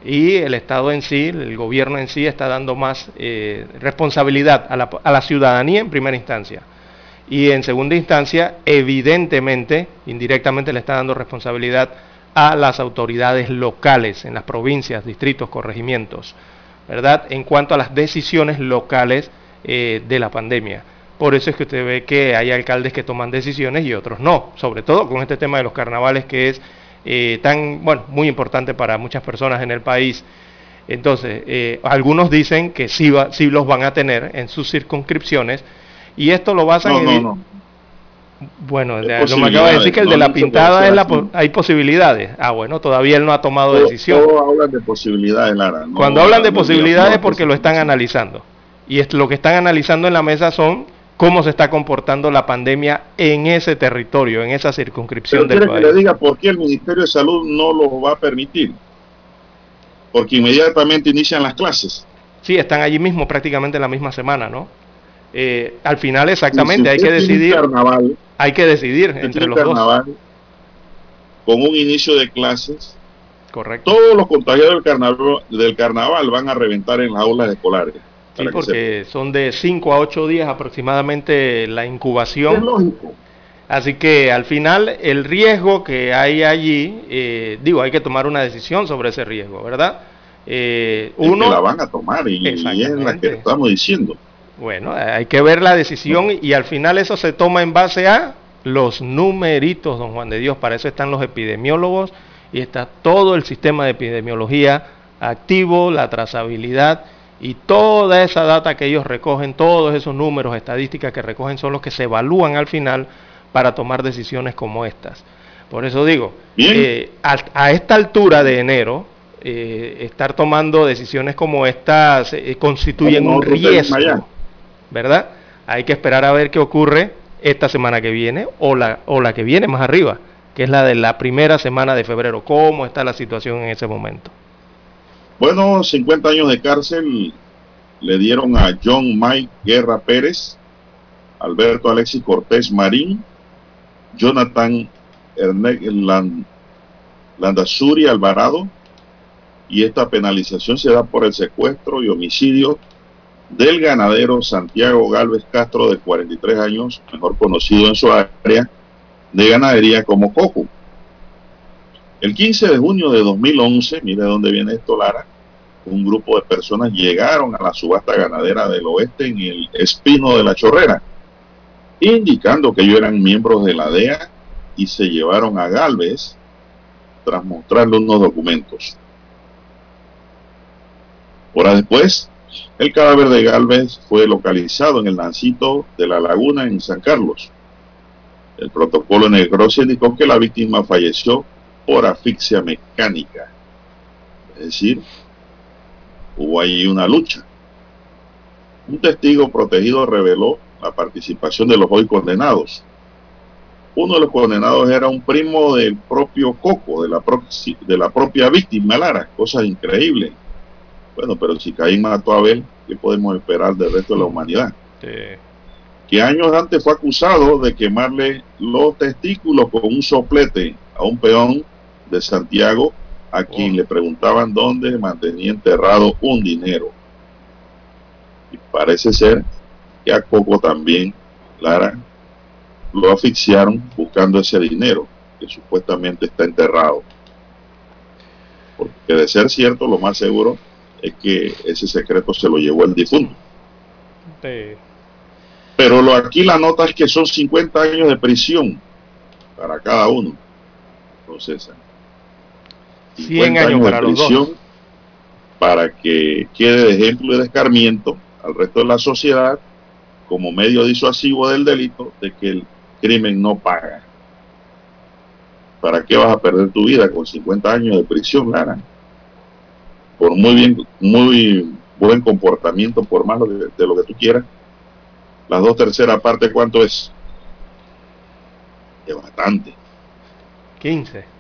Y el Estado en sí, el gobierno en sí, está dando más eh, responsabilidad a la, a la ciudadanía en primera instancia y en segunda instancia, evidentemente, indirectamente le está dando responsabilidad a las autoridades locales en las provincias, distritos, corregimientos, ¿verdad? En cuanto a las decisiones locales eh, de la pandemia. Por eso es que usted ve que hay alcaldes que toman decisiones y otros no, sobre todo con este tema de los carnavales que es eh, tan, bueno, muy importante para muchas personas en el país. Entonces, eh, algunos dicen que sí, sí los van a tener en sus circunscripciones, y esto lo basan no, en... No, no. Bueno, lo me acaba de decir que el de la pintada es la hay posibilidades. Ah, bueno, todavía él no ha tomado decisión. Todos hablan de posibilidades, Lara. Cuando hablan de posibilidades porque lo están analizando. Y es, lo que están analizando en la mesa son cómo se está comportando la pandemia en ese territorio, en esa circunscripción del país. que le diga por qué el Ministerio de Salud no lo va a permitir? Porque inmediatamente inician las clases. Sí, están allí mismo prácticamente la misma semana, ¿no? Eh, al final exactamente hay que decidir hay que decidir entre los dos con un inicio de clases correcto todos los contagiados del carnaval del carnaval van a reventar en las aulas escolares sí porque son de 5 a 8 días aproximadamente la incubación es lógico Así que al final el riesgo que hay allí, eh, digo, hay que tomar una decisión sobre ese riesgo, ¿verdad? Eh, uno la van a tomar y, y es la que estamos diciendo. Bueno, hay que ver la decisión y al final eso se toma en base a los numeritos, don Juan de Dios. Para eso están los epidemiólogos y está todo el sistema de epidemiología activo, la trazabilidad y toda esa data que ellos recogen, todos esos números, estadísticas que recogen son los que se evalúan al final para tomar decisiones como estas. Por eso digo, eh, a, esta altura de enero, eh, estar tomando decisiones como estas eh, constituyen un riesgo ¿verdad? Hay que esperar a ver qué ocurre esta semana que viene o la, o la que viene más arriba, que es la de la primera semana de febrero. ¿Cómo está la situación en ese momento? Bueno, 50 años de cárcel le dieron a John Mike Guerra Pérez, Alberto Alexis Cortés Marín, Jonathan Ernest Landazuri Alvarado, y esta penalización se da por el secuestro y homicidio del ganadero Santiago Galvez Castro, de 43 años, mejor conocido en su área de ganadería como Coco. El 15 de junio de 2011, mire dónde viene esto, Lara, un grupo de personas llegaron a la subasta ganadera del oeste en el Espino de la Chorrera, indicando que ellos eran miembros de la DEA y se llevaron a Galvez tras mostrarle unos documentos. Horas después, el cadáver de Galvez fue localizado en el Nancito de la Laguna en San Carlos. El protocolo necropsia indicó que la víctima falleció por asfixia mecánica. Es decir, hubo ahí una lucha. Un testigo protegido reveló la participación de los hoy condenados. Uno de los condenados era un primo del propio Coco, de la, de la propia víctima, Lara. Cosas increíbles bueno, pero si Caín mató a Abel, ¿qué podemos esperar del resto de la humanidad? Que años antes fue acusado de quemarle los testículos con un soplete a un peón de Santiago a quien oh. le preguntaban dónde mantenía enterrado un dinero. Y parece ser que a Coco también, Lara, lo asfixiaron buscando ese dinero que supuestamente está enterrado. Porque de ser cierto, lo más seguro es que ese secreto se lo llevó el difunto. Pero lo, aquí la nota es que son 50 años de prisión para cada uno. Entonces, 100 años, para de prisión para que quede de ejemplo y de escarmiento al resto de la sociedad como medio disuasivo del delito de que el crimen no paga. ¿Para qué vas a perder tu vida con 50 años de prisión, Lara? por muy bien, muy buen comportamiento, por más de, de lo que tú quieras, las dos terceras partes, ¿cuánto es? Es bastante. 15.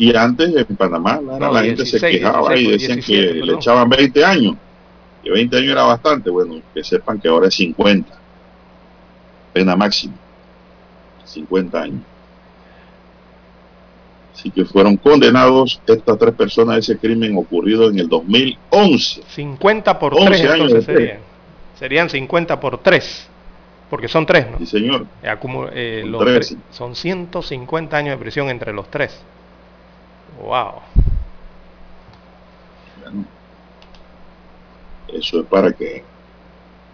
Y antes en Panamá, la, No, la gente 16, se quejaba y 16, decían 17, que le echaban 20 años. Que 20 años era bastante. Bueno, que sepan que ahora es 50. Pena máxima. 50 años. Así que fueron condenados estas tres personas a ese crimen ocurrido en el 2011. 50 por 11 3 años entonces serían. Serían 50 por 3. Porque son 3, ¿no? Sí, señor. Eh, eh, Son los tres, tres- son 150 años de prisión entre los tres. Wow. Bueno, eso es para que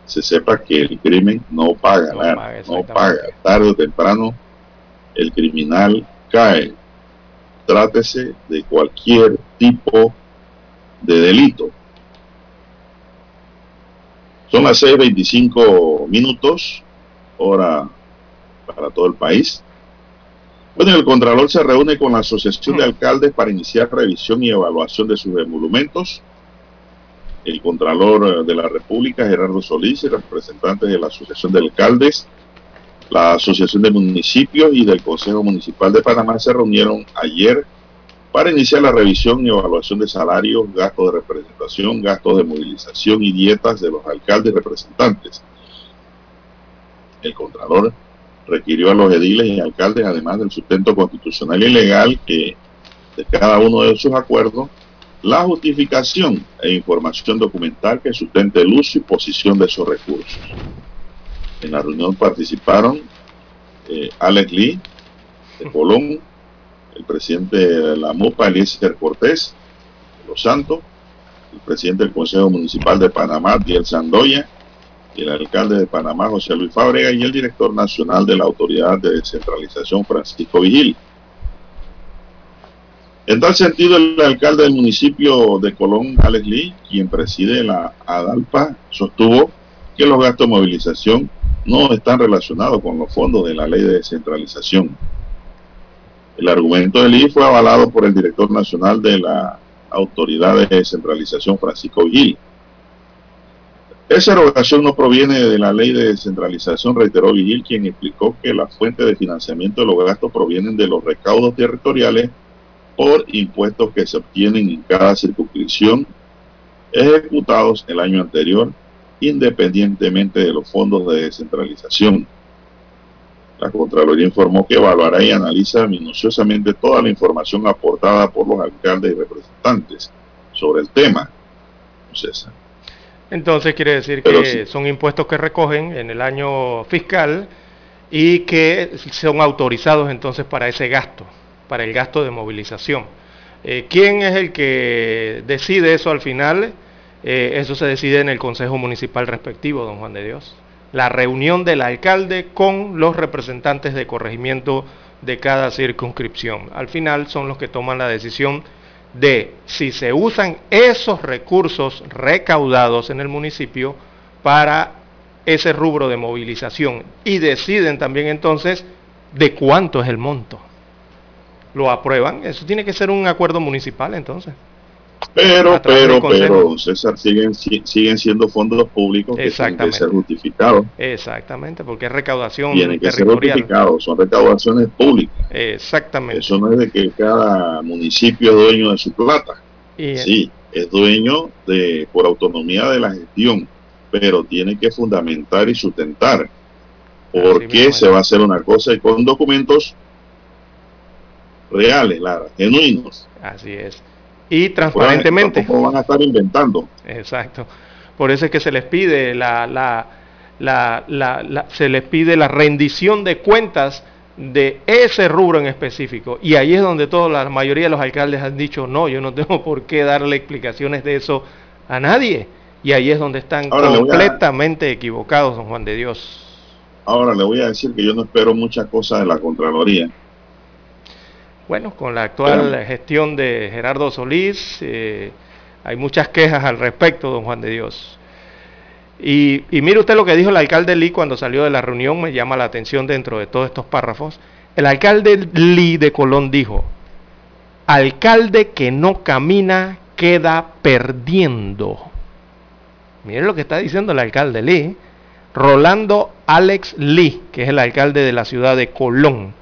se sepa que el crimen no paga No nada, paga, no paga. Tarde o temprano el criminal cae. Trátese de cualquier tipo de delito. Son las 6.25 minutos, hora para todo el país. Bueno, el Contralor se reúne con la Asociación de Alcaldes para iniciar revisión y evaluación de sus emolumentos. El Contralor eh, de la República, Gerardo Solís, y representantes de la Asociación de Alcaldes, la Asociación de Municipios y del Consejo Municipal de Panamá se reunieron ayer para iniciar la revisión y evaluación de salarios, gastos de representación, gastos de movilización y dietas de los alcaldes representantes. El Contralor requirió a los ediles y alcaldes, además del sustento constitucional y legal que de cada uno de sus acuerdos, la justificación e información documental que sustente el uso y posición de esos recursos. En la reunión participaron eh, Alex Lee de Colón, el presidente de la MUPA, Eliezer Cortés de Los Santos, el presidente del Consejo Municipal de Panamá, Diel Sandoya, el alcalde de Panamá, José Luis Fábrega, y el director nacional de la Autoridad de Descentralización, Francisco Vigil. En tal sentido, el alcalde del municipio de Colón, Alex Lee, quien preside la ADALPA, sostuvo que los gastos de movilización no están relacionados con los fondos de la ley de descentralización. El argumento de Lee fue avalado por el director nacional de la Autoridad de Descentralización, Francisco Vigil. Esa erogación no proviene de la ley de descentralización, reiteró Vigil, quien explicó que la fuente de financiamiento de los gastos provienen de los recaudos territoriales por impuestos que se obtienen en cada circunscripción ejecutados el año anterior, independientemente de los fondos de descentralización. La Contraloría informó que evaluará y analiza minuciosamente toda la información aportada por los alcaldes y representantes sobre el tema. César. Entonces quiere decir Pero que sí. son impuestos que recogen en el año fiscal y que son autorizados entonces para ese gasto, para el gasto de movilización. Eh, ¿Quién es el que decide eso al final? Eh, eso se decide en el Consejo Municipal respectivo, don Juan de Dios. La reunión del alcalde con los representantes de corregimiento de cada circunscripción. Al final son los que toman la decisión de si se usan esos recursos recaudados en el municipio para ese rubro de movilización y deciden también entonces de cuánto es el monto. Lo aprueban, eso tiene que ser un acuerdo municipal entonces. Pero, pero, pero, César, siguen, si- siguen siendo fondos públicos que tienen que ser justificados. Exactamente, porque es recaudación Tienen que ser justificados, son recaudaciones públicas. Exactamente. Eso no es de que cada municipio es dueño de su plata. Y- Sí, es dueño de por autonomía de la gestión, pero tiene que fundamentar y sustentar por Así qué mismo se va a hacer una cosa y con documentos reales, Lara, genuinos. Así es. Y transparentemente. Tampoco van a estar inventando. Exacto. Por eso es que se les pide la, la, la, la- la- se les pide la rendición de cuentas de ese rubro en específico. Y ahí es donde toda la mayoría de los alcaldes han dicho, no, yo no tengo por qué darle explicaciones de eso a nadie. Y ahí es donde están Ahora a- completamente equivocados, don Juan de Dios. Ahora le voy a decir que yo no espero muchas cosas de la Contraloría. Bueno, con la actual gestión de Gerardo Solís, eh, hay muchas quejas al respecto, don Juan de Dios. Y, y mire usted lo que dijo el alcalde Lee cuando salió de la reunión, me llama la atención dentro de todos estos párrafos. El alcalde Lee de Colón dijo, alcalde que no camina queda perdiendo. Miren lo que está diciendo el alcalde Lee. Rolando Alex Lee, que es el alcalde de la ciudad de Colón,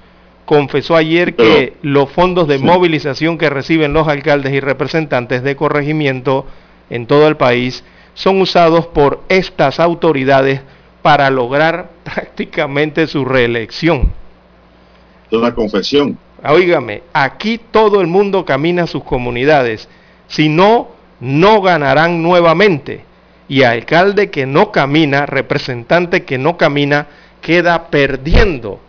confesó ayer que los fondos de movilización que reciben los alcaldes y representantes de corregimiento en todo el país son usados por estas autoridades para lograr prácticamente su reelección. Es una confesión. Óigame, aquí todo el mundo camina a sus comunidades. Si no, no ganarán nuevamente. Y alcalde que no camina, representante que no camina, queda perdiendo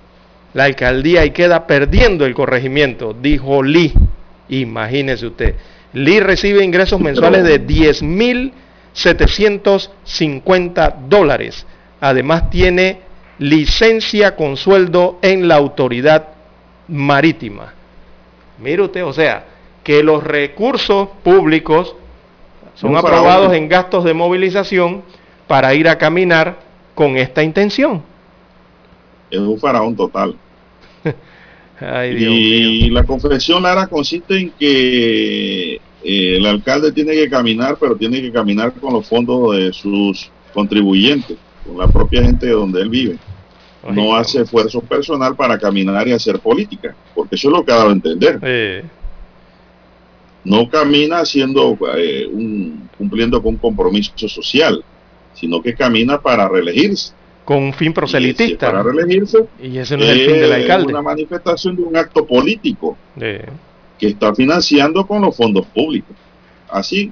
la alcaldía y queda perdiendo el corregimiento, dijo Lee. Imagínese usted. Lee recibe ingresos mensuales de 10.750 dólares. Además tiene licencia con sueldo en la autoridad marítima. Mire usted, o sea, que los recursos públicos son aprobados en gastos de movilización para ir a caminar con esta intención. Es un faraón total. Y la confesión, Lara, consiste en que eh, el alcalde tiene que caminar, pero tiene que caminar con los fondos de sus contribuyentes, con la propia gente de donde él vive. no hace esfuerzo personal para caminar y hacer política, porque eso es lo que ha dado a entender no camina haciendo eh, un, cumpliendo con un compromiso social, sino que camina para reelegirse. Con un fin proselitista. para reelegirse. Y ese no es el fin del alcalde. una manifestación de un acto político que está financiando con los fondos públicos. Así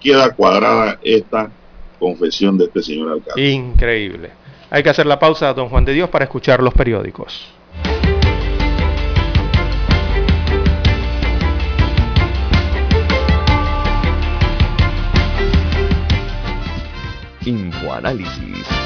queda cuadrada esta confesión de este señor alcalde. Increíble. Hay que hacer la pausa, don Juan de Dios, para escuchar los periódicos. Infoanálisis.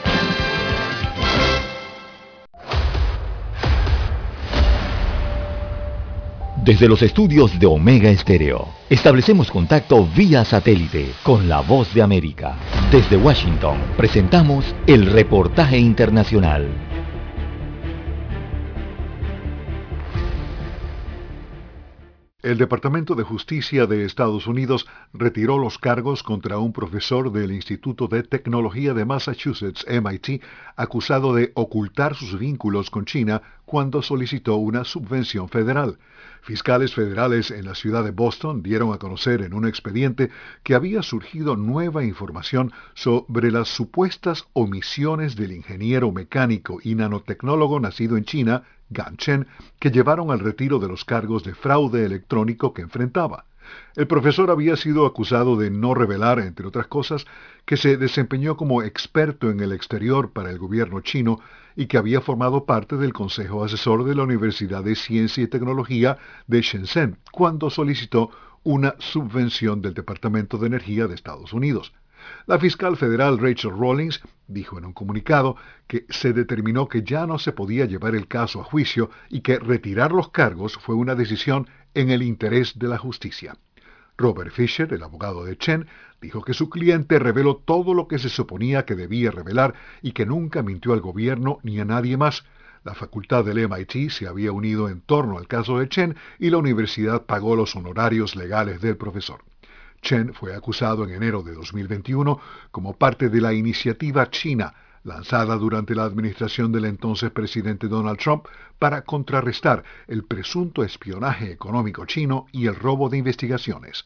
Desde los estudios de Omega Estéreo, establecemos contacto vía satélite con la voz de América. Desde Washington, presentamos el reportaje internacional. El Departamento de Justicia de Estados Unidos retiró los cargos contra un profesor del Instituto de Tecnología de Massachusetts, MIT, acusado de ocultar sus vínculos con China cuando solicitó una subvención federal. Fiscales federales en la ciudad de Boston dieron a conocer en un expediente que había surgido nueva información sobre las supuestas omisiones del ingeniero mecánico y nanotecnólogo nacido en China, Gan Chen, que llevaron al retiro de los cargos de fraude electrónico que enfrentaba. El profesor había sido acusado de no revelar, entre otras cosas, que se desempeñó como experto en el exterior para el gobierno chino y que había formado parte del Consejo Asesor de la Universidad de Ciencia y Tecnología de Shenzhen cuando solicitó una subvención del Departamento de Energía de Estados Unidos. La fiscal federal Rachel Rawlings dijo en un comunicado que se determinó que ya no se podía llevar el caso a juicio y que retirar los cargos fue una decisión en el interés de la justicia. Robert Fisher, el abogado de Chen, dijo que su cliente reveló todo lo que se suponía que debía revelar y que nunca mintió al gobierno ni a nadie más. La facultad del MIT se había unido en torno al caso de Chen y la universidad pagó los honorarios legales del profesor. Chen fue acusado en enero de 2021 como parte de la iniciativa china lanzada durante la administración del entonces presidente Donald Trump para contrarrestar el presunto espionaje económico chino y el robo de investigaciones.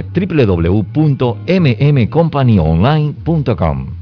www.mmcompanyonline.com.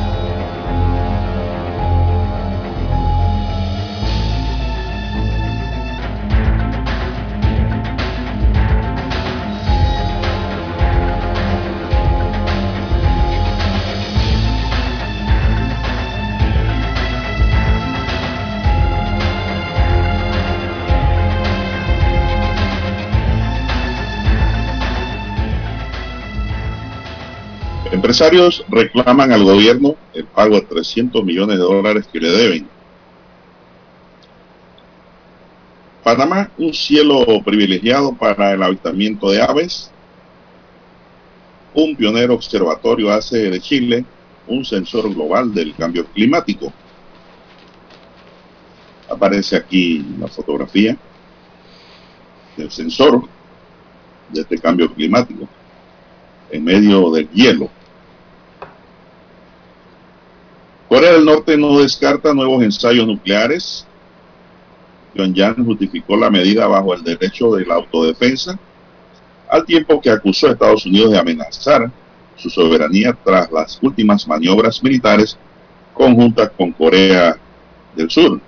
Empresarios reclaman al gobierno el pago de 300 millones de dólares que le deben. Panamá, un cielo privilegiado para el avistamiento de aves. Un pionero observatorio hace de Chile un sensor global del cambio climático. Aparece aquí la fotografía del sensor de este cambio climático en medio del hielo. Corea del Norte no descarta nuevos ensayos nucleares. Pyongyang justificó la medida bajo el derecho de la autodefensa, al tiempo que acusó a Estados Unidos de amenazar su soberanía tras las últimas maniobras militares conjuntas con Corea del Sur.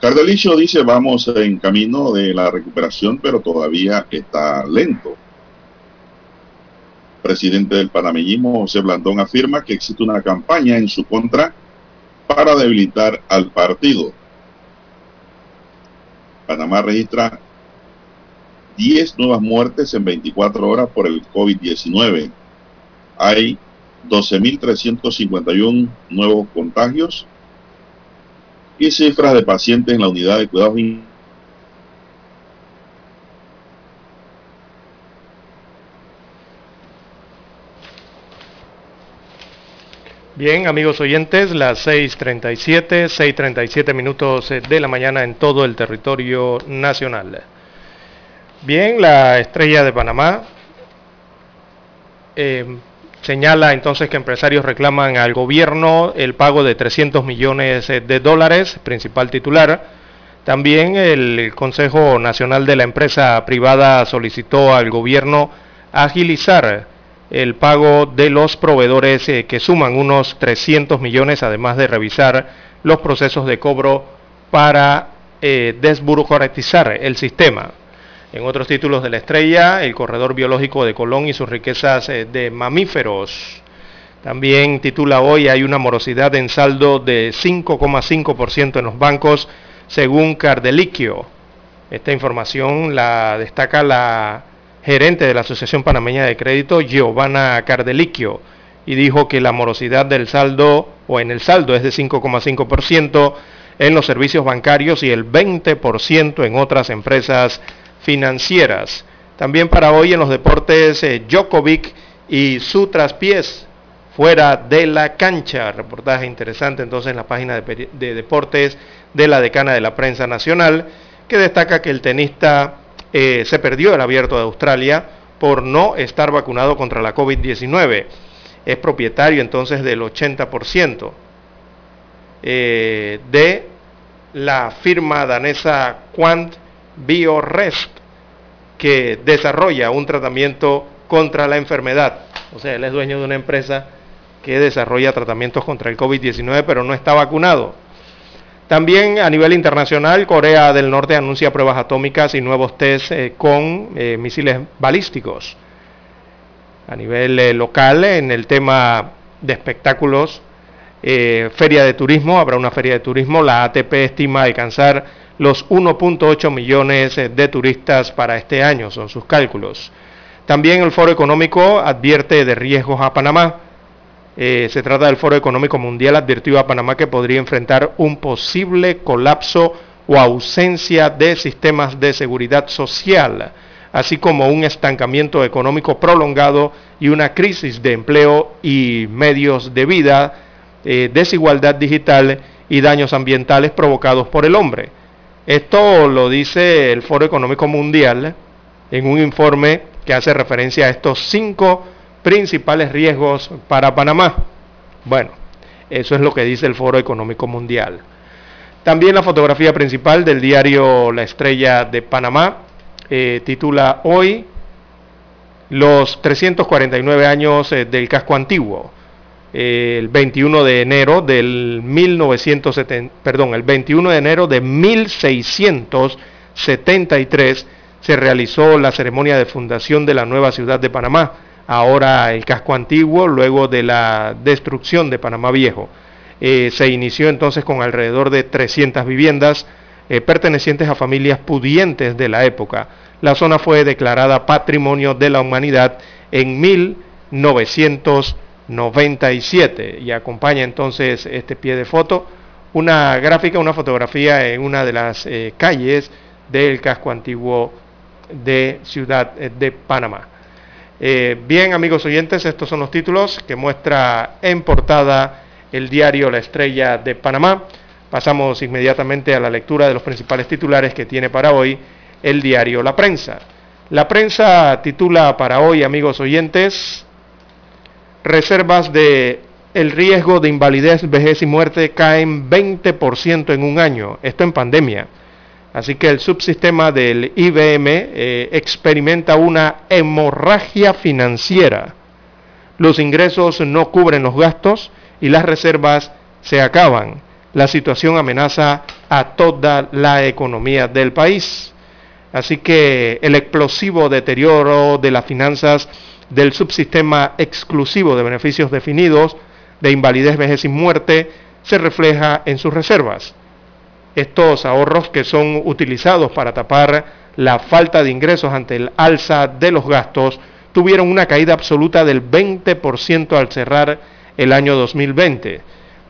Cardelicio dice vamos en camino de la recuperación, pero todavía está lento presidente del panameñismo, José Blandón, afirma que existe una campaña en su contra para debilitar al partido. Panamá registra 10 nuevas muertes en 24 horas por el COVID-19. Hay 12.351 nuevos contagios y cifras de pacientes en la unidad de cuidados Bien, amigos oyentes, las 6.37, 6.37 minutos eh, de la mañana en todo el territorio nacional. Bien, la estrella de Panamá eh, señala entonces que empresarios reclaman al gobierno el pago de 300 millones eh, de dólares, principal titular. También el Consejo Nacional de la Empresa Privada solicitó al gobierno agilizar el pago de los proveedores eh, que suman unos 300 millones, además de revisar los procesos de cobro para eh, desburocratizar el sistema. En otros títulos de la estrella, el corredor biológico de Colón y sus riquezas eh, de mamíferos. También titula hoy, hay una morosidad en saldo de 5,5% en los bancos, según Cardeliquio. Esta información la destaca la gerente de la Asociación Panameña de Crédito, Giovanna Cardeliquio, y dijo que la morosidad del saldo o en el saldo es de 5,5% en los servicios bancarios y el 20% en otras empresas financieras. También para hoy en los deportes, eh, Djokovic y su traspiés fuera de la cancha. Reportaje interesante entonces en la página de deportes de la decana de la prensa nacional, que destaca que el tenista eh, se perdió el abierto de Australia por no estar vacunado contra la COVID-19. Es propietario entonces del 80% eh, de la firma danesa Quant BioRest, que desarrolla un tratamiento contra la enfermedad. O sea, él es dueño de una empresa que desarrolla tratamientos contra el COVID-19, pero no está vacunado. También a nivel internacional, Corea del Norte anuncia pruebas atómicas y nuevos test eh, con eh, misiles balísticos. A nivel eh, local, en el tema de espectáculos, feria de turismo, habrá una feria de turismo, la ATP estima alcanzar los 1.8 millones de turistas para este año, son sus cálculos. También el Foro Económico advierte de riesgos a Panamá. Eh, se trata del Foro Económico Mundial, advirtió a Panamá que podría enfrentar un posible colapso o ausencia de sistemas de seguridad social, así como un estancamiento económico prolongado y una crisis de empleo y medios de vida, eh, desigualdad digital y daños ambientales provocados por el hombre. Esto lo dice el Foro Económico Mundial en un informe que hace referencia a estos cinco principales riesgos para Panamá. Bueno, eso es lo que dice el Foro Económico Mundial. También la fotografía principal del diario La Estrella de Panamá eh, titula hoy los 349 años eh, del casco antiguo. Eh, el 21 de enero del 1970, perdón, el 21 de enero de 1673 se realizó la ceremonia de fundación de la nueva ciudad de Panamá, ahora el casco antiguo, luego de la destrucción de Panamá Viejo. Eh, se inició entonces con alrededor de 300 viviendas eh, pertenecientes a familias pudientes de la época. La zona fue declarada Patrimonio de la Humanidad en 1997 y acompaña entonces este pie de foto una gráfica, una fotografía en una de las eh, calles del casco antiguo de Ciudad de Panamá. Eh, bien, amigos oyentes, estos son los títulos que muestra en portada el diario La Estrella de Panamá. Pasamos inmediatamente a la lectura de los principales titulares que tiene para hoy el diario La Prensa. La prensa titula para hoy, amigos oyentes, reservas de el riesgo de invalidez, vejez y muerte caen 20% en un año. Esto en pandemia. Así que el subsistema del IBM eh, experimenta una hemorragia financiera. Los ingresos no cubren los gastos y las reservas se acaban. La situación amenaza a toda la economía del país. Así que el explosivo deterioro de las finanzas del subsistema exclusivo de beneficios definidos de invalidez, vejez y muerte se refleja en sus reservas estos ahorros que son utilizados para tapar la falta de ingresos ante el alza de los gastos tuvieron una caída absoluta del 20% al cerrar el año 2020.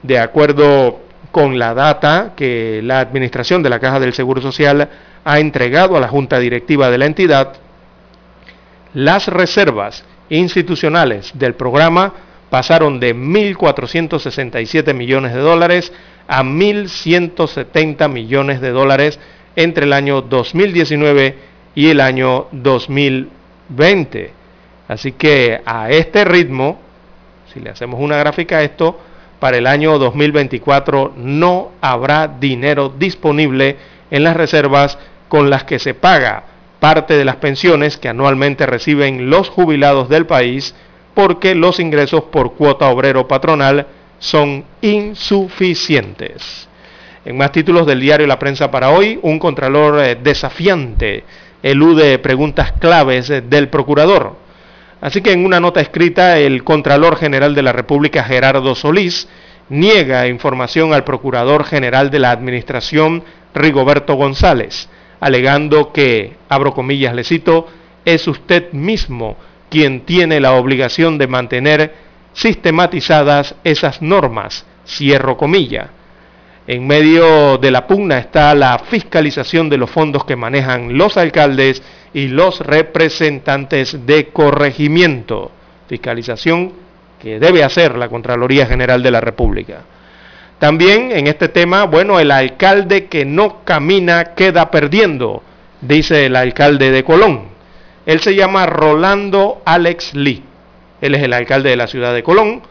De acuerdo con la data que la Administración de la Caja del Seguro Social ha entregado a la Junta Directiva de la entidad, las reservas institucionales del programa pasaron de 1.467 millones de dólares a 1.170 millones de dólares entre el año 2019 y el año 2020. Así que a este ritmo, si le hacemos una gráfica a esto, para el año 2024 no habrá dinero disponible en las reservas con las que se paga parte de las pensiones que anualmente reciben los jubilados del país porque los ingresos por cuota obrero patronal son insuficientes. En más títulos del diario La Prensa para hoy, un contralor eh, desafiante elude preguntas claves eh, del procurador. Así que en una nota escrita, el Contralor General de la República, Gerardo Solís, niega información al Procurador General de la Administración, Rigoberto González, alegando que, abro comillas, le cito, es usted mismo quien tiene la obligación de mantener sistematizadas esas normas, cierro comilla. En medio de la pugna está la fiscalización de los fondos que manejan los alcaldes y los representantes de corregimiento. Fiscalización que debe hacer la Contraloría General de la República. También en este tema, bueno, el alcalde que no camina queda perdiendo, dice el alcalde de Colón. Él se llama Rolando Alex Lee él es el alcalde de la ciudad de Colón,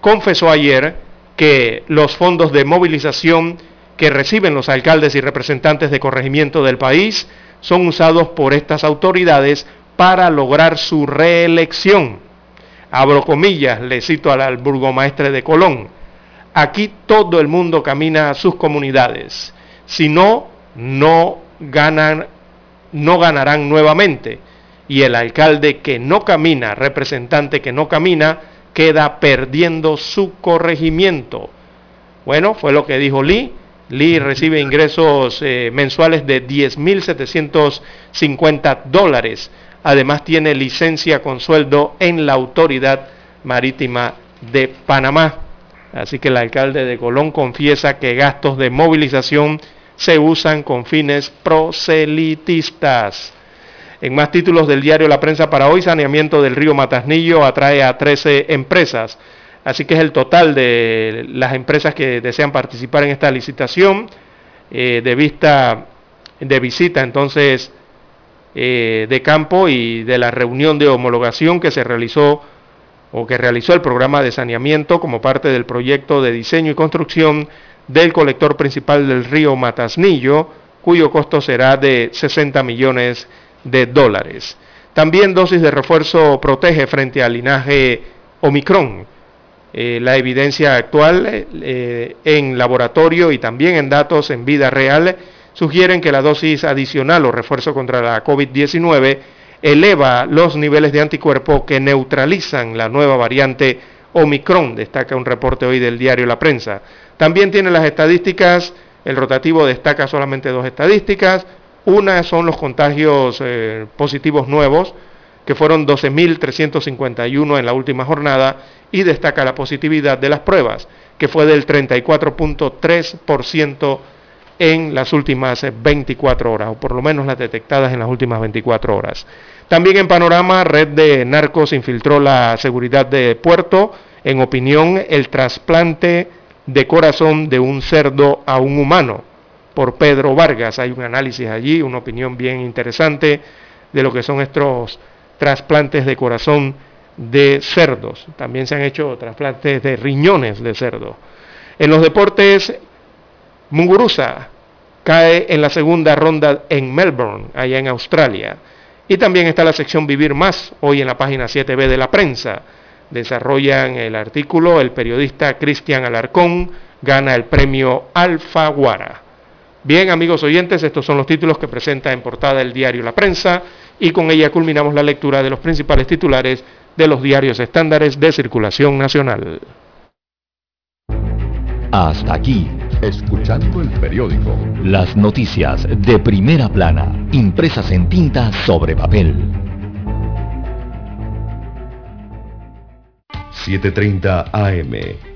confesó ayer que los fondos de movilización que reciben los alcaldes y representantes de corregimiento del país son usados por estas autoridades para lograr su reelección. Abro comillas, le cito al, burgomaestre de Colón. aquí todo el mundo camina a sus comunidades. Si no, no ganan, no ganarán nuevamente. Y el alcalde que no camina, representante que no camina, queda perdiendo su corregimiento. Bueno, fue lo que dijo Lee. Lee recibe ingresos eh, mensuales de 10.750 dólares. Además tiene licencia con sueldo en la Autoridad Marítima de Panamá. Así que el alcalde de Colón confiesa que gastos de movilización se usan con fines proselitistas. En más títulos del diario La Prensa para hoy, saneamiento del río Matasnillo atrae a 13 empresas. Así que es el total de las empresas que desean participar en esta licitación eh, de vista de visita entonces eh, de campo y de la reunión de homologación que se realizó o que realizó el programa de saneamiento como parte del proyecto de diseño y construcción del colector principal del río Matasnillo, cuyo costo será de 60 millones de dólares. También dosis de refuerzo protege frente al linaje Omicron. Eh, la evidencia actual eh, en laboratorio y también en datos en vida real sugieren que la dosis adicional o refuerzo contra la COVID-19 eleva los niveles de anticuerpo que neutralizan la nueva variante Omicron, destaca un reporte hoy del diario La Prensa. También tiene las estadísticas, el rotativo destaca solamente dos estadísticas, una son los contagios eh, positivos nuevos, que fueron 12.351 en la última jornada, y destaca la positividad de las pruebas, que fue del 34.3% en las últimas 24 horas, o por lo menos las detectadas en las últimas 24 horas. También en panorama, red de narcos infiltró la seguridad de Puerto. En opinión, el trasplante de corazón de un cerdo a un humano por Pedro Vargas. Hay un análisis allí, una opinión bien interesante de lo que son estos trasplantes de corazón de cerdos. También se han hecho trasplantes de riñones de cerdo. En los deportes, Muguruza cae en la segunda ronda en Melbourne, allá en Australia. Y también está la sección Vivir Más, hoy en la página 7B de la prensa. Desarrollan el artículo el periodista Cristian Alarcón, gana el premio Alfaguara. Bien, amigos oyentes, estos son los títulos que presenta en portada el diario La Prensa y con ella culminamos la lectura de los principales titulares de los diarios estándares de circulación nacional. Hasta aquí, escuchando el periódico. Las noticias de primera plana, impresas en tinta sobre papel. 7.30 AM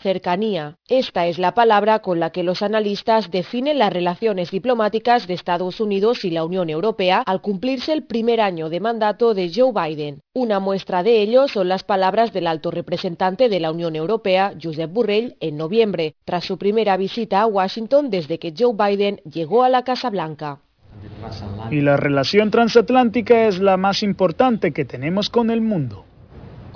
Cercanía. Esta es la palabra con la que los analistas definen las relaciones diplomáticas de Estados Unidos y la Unión Europea al cumplirse el primer año de mandato de Joe Biden. Una muestra de ello son las palabras del alto representante de la Unión Europea, Josep Borrell, en noviembre, tras su primera visita a Washington desde que Joe Biden llegó a la Casa Blanca. Y la relación transatlántica es la más importante que tenemos con el mundo.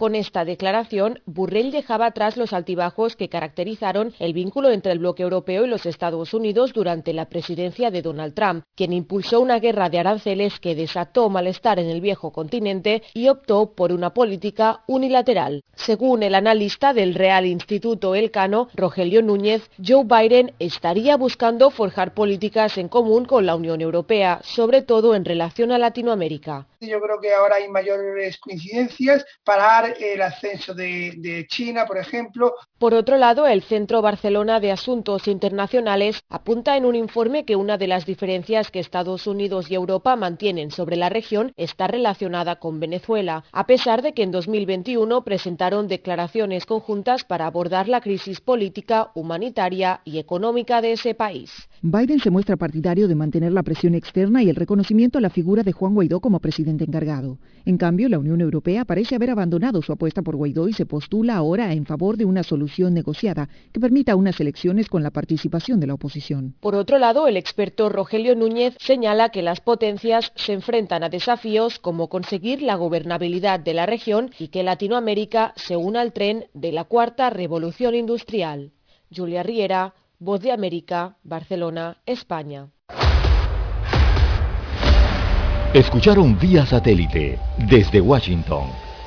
Con esta declaración, Burrell dejaba atrás los altibajos que caracterizaron el vínculo entre el bloque europeo y los Estados Unidos durante la presidencia de Donald Trump, quien impulsó una guerra de aranceles que desató malestar en el viejo continente y optó por una política unilateral. Según el analista del Real Instituto Elcano, Rogelio Núñez, Joe Biden estaría buscando forjar políticas en común con la Unión Europea, sobre todo en relación a Latinoamérica. Yo creo que ahora hay mayores coincidencias, parar el ascenso de, de, China, por ejemplo. Por otro lado, el Centro Barcelona de Asuntos Internacionales apunta en un informe que una de las diferencias que Estados Unidos y Europa mantienen sobre la región está relacionada con Venezuela, a pesar de que en 2021 presentaron declaraciones conjuntas para abordar la crisis política, humanitaria y económica de ese país. Biden se muestra partidario de mantener la presión externa y el reconocimiento a la figura de Juan Guaidó como presidente encargado. En cambio, la Unión Europea parece haber abandonado su apuesta por Guaidó y se postula ahora en favor de una solución negociada que permita unas elecciones con la participación de la oposición. Por otro lado, el experto Rogelio Núñez señala que las potencias se enfrentan a desafíos como conseguir la gobernabilidad de la región y que Latinoamérica se una al tren de la cuarta revolución industrial. Julia Riera, Voz de América, Barcelona, España. Escucharon vía satélite desde Washington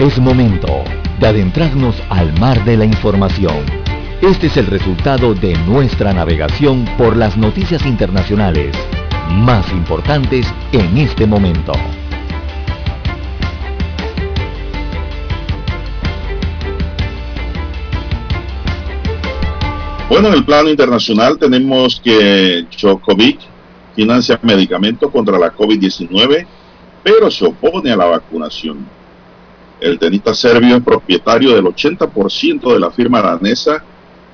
Es momento de adentrarnos al mar de la información. Este es el resultado de nuestra navegación por las noticias internacionales más importantes en este momento. Bueno, en el plano internacional tenemos que Djokovic financia medicamentos contra la COVID-19, pero se opone a la vacunación. El tenista serbio es propietario del 80% de la firma danesa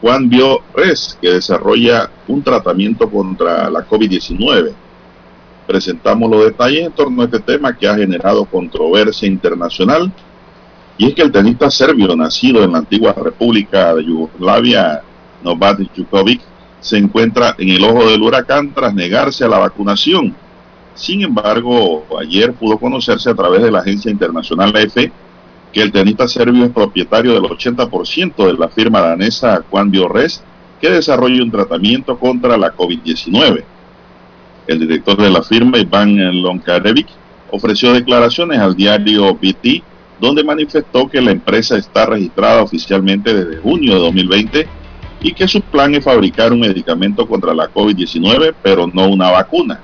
Juan Bio Res, que desarrolla un tratamiento contra la COVID-19. Presentamos los detalles en torno a este tema que ha generado controversia internacional. Y es que el tenista serbio, nacido en la antigua República de Yugoslavia, Novak Djokovic, se encuentra en el ojo del huracán tras negarse a la vacunación. Sin embargo, ayer pudo conocerse a través de la agencia internacional EFE que el tenista serbio es propietario del 80% de la firma danesa Juan Biorres, que desarrolla un tratamiento contra la COVID-19. El director de la firma, Iván Lonkarevic, ofreció declaraciones al diario BT, donde manifestó que la empresa está registrada oficialmente desde junio de 2020 y que su plan es fabricar un medicamento contra la COVID-19, pero no una vacuna.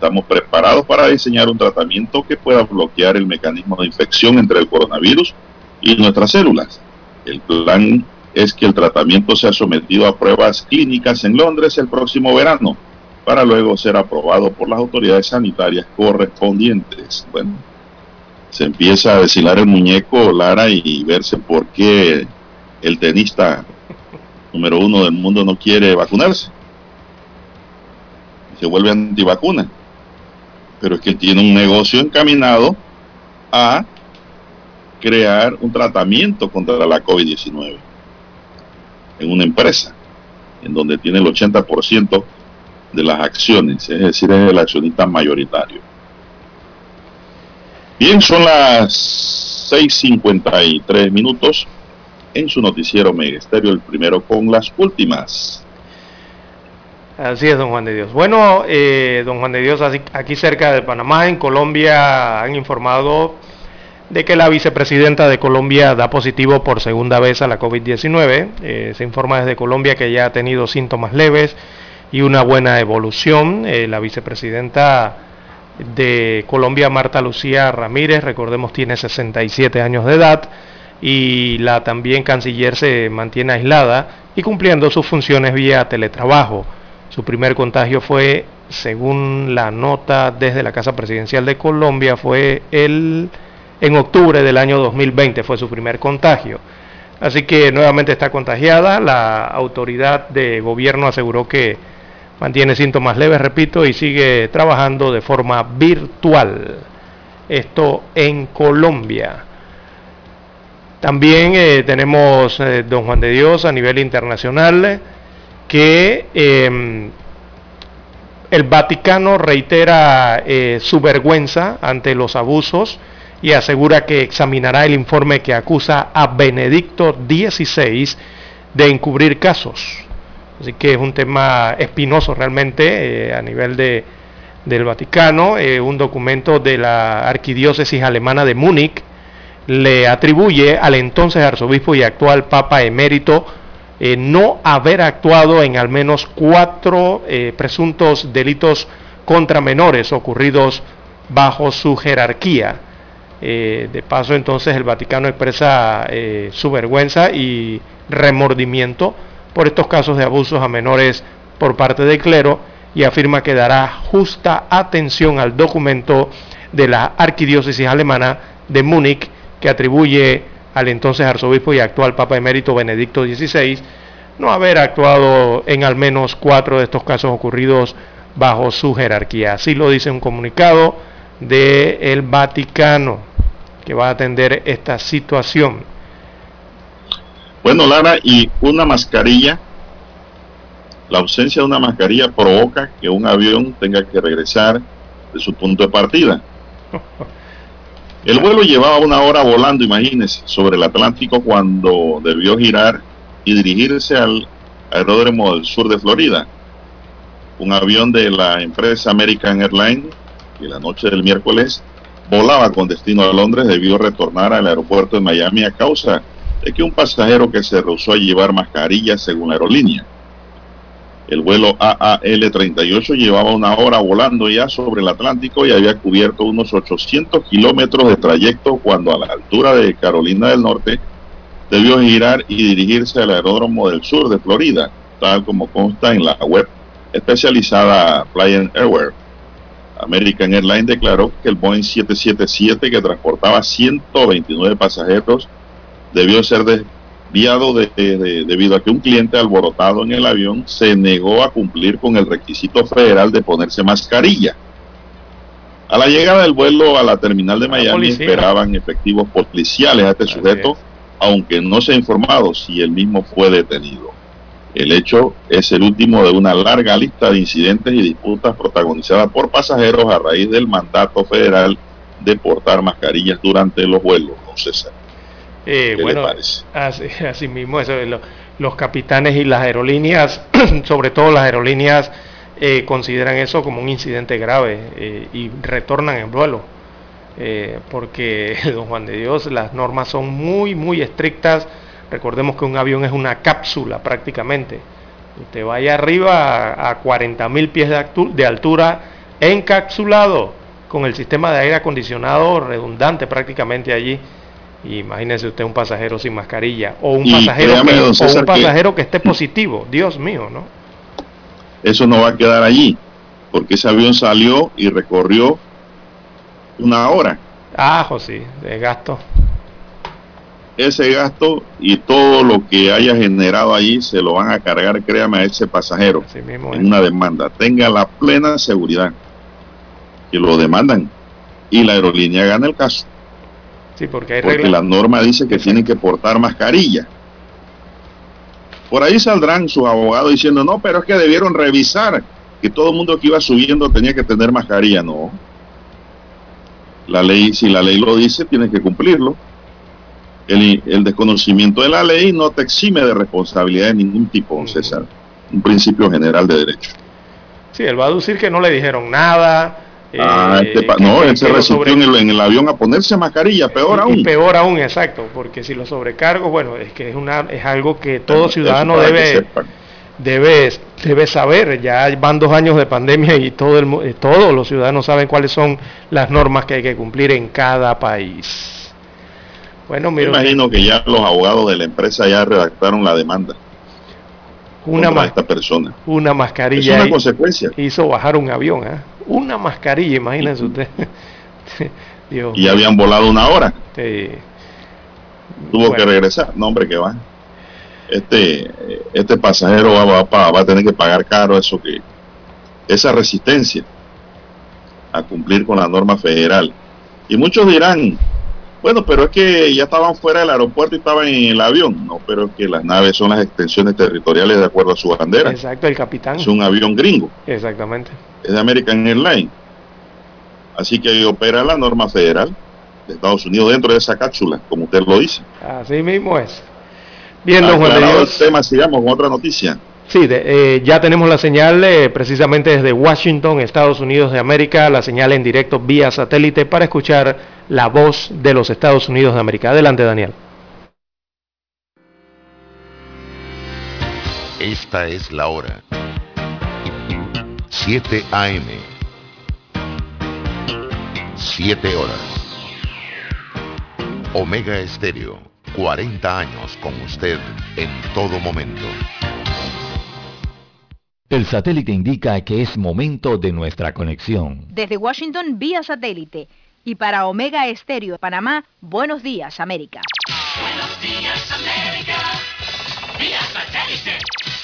Estamos preparados para diseñar un tratamiento que pueda bloquear el mecanismo de infección entre el coronavirus y nuestras células. El plan es que el tratamiento sea sometido a pruebas clínicas en Londres el próximo verano, para luego ser aprobado por las autoridades sanitarias correspondientes. Bueno, se empieza a deshilar el muñeco, Lara, y verse por qué el tenista número uno del mundo no quiere vacunarse. Se vuelve antivacuna pero es que tiene un negocio encaminado a crear un tratamiento contra la COVID-19 en una empresa en donde tiene el 80% de las acciones, es decir, es el accionista mayoritario. Bien, son las 6.53 minutos en su noticiero Megesterio, el primero con las últimas. Así es, don Juan de Dios. Bueno, eh, don Juan de Dios, aquí cerca de Panamá, en Colombia, han informado de que la vicepresidenta de Colombia da positivo por segunda vez a la COVID-19. Eh, se informa desde Colombia que ya ha tenido síntomas leves y una buena evolución. Eh, la vicepresidenta de Colombia, Marta Lucía Ramírez, recordemos, tiene 67 años de edad y la también canciller se mantiene aislada y cumpliendo sus funciones vía teletrabajo. Su primer contagio fue, según la nota desde la Casa Presidencial de Colombia, fue el, en octubre del año 2020, fue su primer contagio. Así que nuevamente está contagiada. La autoridad de gobierno aseguró que mantiene síntomas leves, repito, y sigue trabajando de forma virtual. Esto en Colombia. También eh, tenemos eh, Don Juan de Dios a nivel internacional que em, el Vaticano reitera eh, su vergüenza ante los abusos y asegura que examinará el informe que acusa a Benedicto XVI de encubrir casos. Así que es un tema espinoso realmente a nivel de, del Vaticano, un documento de la Arquidiócesis Alemana de Múnich le atribuye al entonces arzobispo y actual papa emérito eh, no haber actuado en al menos cuatro eh, presuntos delitos contra menores ocurridos bajo su jerarquía. Eh, de paso entonces el Vaticano expresa su vergüenza y remordimiento por estos casos de abusos a menores por parte del clero y afirma que dará justa atención al documento de la arquidiócesis alemana de Múnich que atribuye al entonces arzobispo y actual Papa emérito Benedicto XVI no haber actuado en al menos cuatro de estos casos ocurridos bajo su jerarquía. Así lo dice un comunicado del Vaticano que va a atender esta situación. Bueno, Lara, y una mascarilla, la ausencia de una mascarilla provoca que un avión tenga que regresar de su punto de partida. El vuelo llevaba una hora volando, imagínense, sobre el Atlántico cuando debió girar y dirigirse al aeródromo del sur de Florida. Un avión de la empresa American Airlines, que la noche del miércoles volaba con destino a Londres, debió retornar al aeropuerto de Miami a causa de que un pasajero que se rehusó a llevar mascarilla según la aerolínea. El vuelo AAL-38 llevaba una hora volando ya sobre el Atlántico y había cubierto unos 800 kilómetros de trayecto cuando a la altura de Carolina del Norte debió girar y dirigirse al aeródromo del sur de Florida, tal como consta en la web especializada Flying Airware. American Airlines declaró que el Boeing 777 que transportaba 129 pasajeros debió ser de debido a que un cliente alborotado en el avión se negó a cumplir con el requisito federal de ponerse mascarilla. A la llegada del vuelo a la terminal de Miami esperaban efectivos policiales a este sujeto, aunque no se ha informado si el mismo fue detenido. El hecho es el último de una larga lista de incidentes y disputas protagonizadas por pasajeros a raíz del mandato federal de portar mascarillas durante los vuelos, no César. Eh, bueno, así, mismo, eso, los capitanes y las aerolíneas, sobre todo las aerolíneas, eh, consideran eso como un incidente grave eh, y retornan en vuelo. porque, don Juan de Dios, las normas son muy, muy estrictas. Recordemos que un avión es una cápsula prácticamente. Usted vaya arriba a, a 40.000 pies de, de altura encapsulado con el sistema de aire acondicionado redundante prácticamente allí Imagínese usted un pasajero sin mascarilla o un, pasajero que, un pasajero que, esté positivo. Dios mío, ¿no? Eso no va a quedar allí, porque ese avión salió y recorrió una hora. Ah, sí, de gasto. Ese gasto y todo lo que haya generado allí se lo van a cargar, créame, a ese pasajero en una demanda. Tenga la plena seguridad que lo demandan y la aerolínea gana el caso porque la norma dice que tienen que portar mascarilla. Por ahí saldrán sus abogados diciendo, no, pero es que debieron revisar que todo el mundo que iba subiendo tenía que tener mascarilla. No. La ley, si la ley lo dice, tiene que cumplirlo. El, el desconocimiento de la ley no te exime de responsabilidad de ningún tipo, César. Un principio general de derecho. Sí, él va a decir que no le dijeron nada, Ah, este no, él se resistió en, el, avión a ponerse mascarilla, peor aún. peor aún, exacto, porque si lo sobrecargo, bueno, es que es, una, es algo que todo ciudadano debe, debe, debe saber. Ya van dos años de pandemia y todo el, eh, todos los ciudadanos saben cuáles son las normas que hay que cumplir en cada país. Bueno, Me imagino que ya los abogados de la empresa ya redactaron la demanda. Una contra esta persona. Una mascarilla. Es una consecuencia. Hizo bajar un avión, ¿eh? Una mascarilla, imagínense usted. Dios. Y habían volado una hora. Sí. Tuvo bueno. que regresar. No, hombre, que va. Este, este pasajero va, va, va, va a tener que pagar caro eso que esa resistencia a cumplir con la norma federal. Y muchos dirán, bueno, pero es que ya estaban fuera del aeropuerto y estaban en el avión. No, pero es que las naves son las extensiones territoriales de acuerdo a su bandera. Exacto, el capitán. Es un avión gringo. Exactamente. Es de American Airlines. Así que ahí opera la norma federal de Estados Unidos dentro de esa cápsula, como usted lo dice. Así mismo es. Bien, don Juan de Dios. el tema, sigamos con otra noticia. Sí, de, eh, ya tenemos la señal eh, precisamente desde Washington, Estados Unidos de América, la señal en directo vía satélite para escuchar la voz de los Estados Unidos de América. Adelante, Daniel. Esta es la hora. 7 AM. 7 horas. Omega Estéreo, 40 años con usted en todo momento. El satélite indica que es momento de nuestra conexión. Desde Washington vía satélite y para Omega Estéreo Panamá, buenos días América. Buenos días América, vía satélite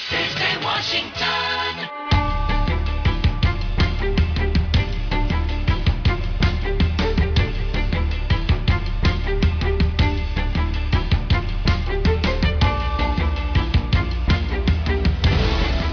desde Washington.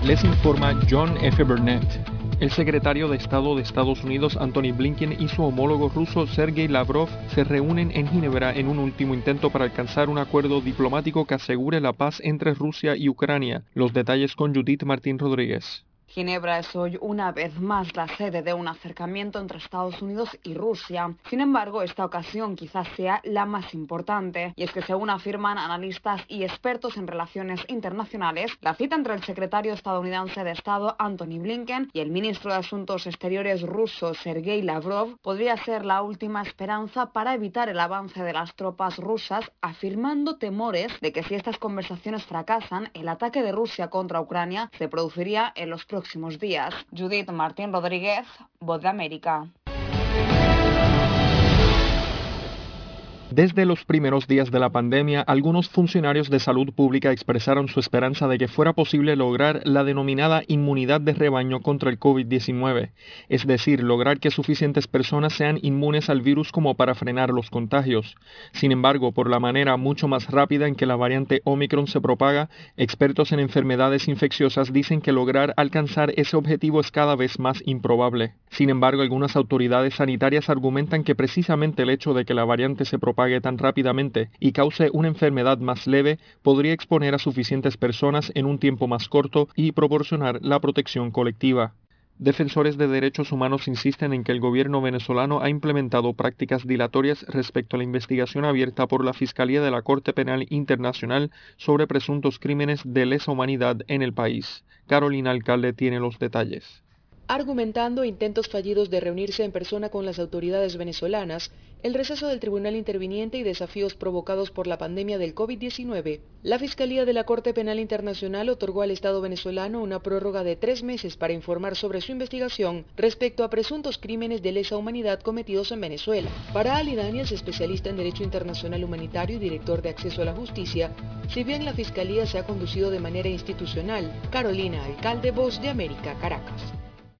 Les informa John F. Burnett. El secretario de Estado de Estados Unidos, Anthony Blinken, y su homólogo ruso, Sergei Lavrov, se reúnen en Ginebra en un último intento para alcanzar un acuerdo diplomático que asegure la paz entre Rusia y Ucrania. Los detalles con Judith Martín Rodríguez. Ginebra es hoy una vez más la sede de un acercamiento entre Estados Unidos y Rusia. Sin embargo, esta ocasión quizás sea la más importante, y es que según afirman analistas y expertos en relaciones internacionales, la cita entre el secretario estadounidense de Estado Anthony Blinken y el ministro de Asuntos Exteriores ruso Sergei Lavrov podría ser la última esperanza para evitar el avance de las tropas rusas, afirmando temores de que si estas conversaciones fracasan, el ataque de Rusia contra Ucrania se produciría en los próximos días. Judith Martín Rodríguez, Voz de América. Desde los primeros días de la pandemia, algunos funcionarios de salud pública expresaron su esperanza de que fuera posible lograr la denominada inmunidad de rebaño contra el COVID-19, es decir, lograr que suficientes personas sean inmunes al virus como para frenar los contagios. Sin embargo, por la manera mucho más rápida en que la variante Omicron se propaga, expertos en enfermedades infecciosas dicen que lograr alcanzar ese objetivo es cada vez más improbable. Sin embargo, algunas autoridades sanitarias argumentan que precisamente el hecho de que la variante se tan rápidamente y cause una enfermedad más leve podría exponer a suficientes personas en un tiempo más corto y proporcionar la protección colectiva. Defensores de derechos humanos insisten en que el gobierno venezolano ha implementado prácticas dilatorias respecto a la investigación abierta por la Fiscalía de la Corte Penal Internacional sobre presuntos crímenes de lesa humanidad en el país. Carolina Alcalde tiene los detalles. Argumentando intentos fallidos de reunirse en persona con las autoridades venezolanas, el receso del tribunal interviniente y desafíos provocados por la pandemia del COVID-19, la Fiscalía de la Corte Penal Internacional otorgó al Estado venezolano una prórroga de tres meses para informar sobre su investigación respecto a presuntos crímenes de lesa humanidad cometidos en Venezuela. Para Ali Daniels, especialista en Derecho Internacional Humanitario y director de Acceso a la Justicia, si bien la Fiscalía se ha conducido de manera institucional, Carolina, alcalde Voz de América, Caracas.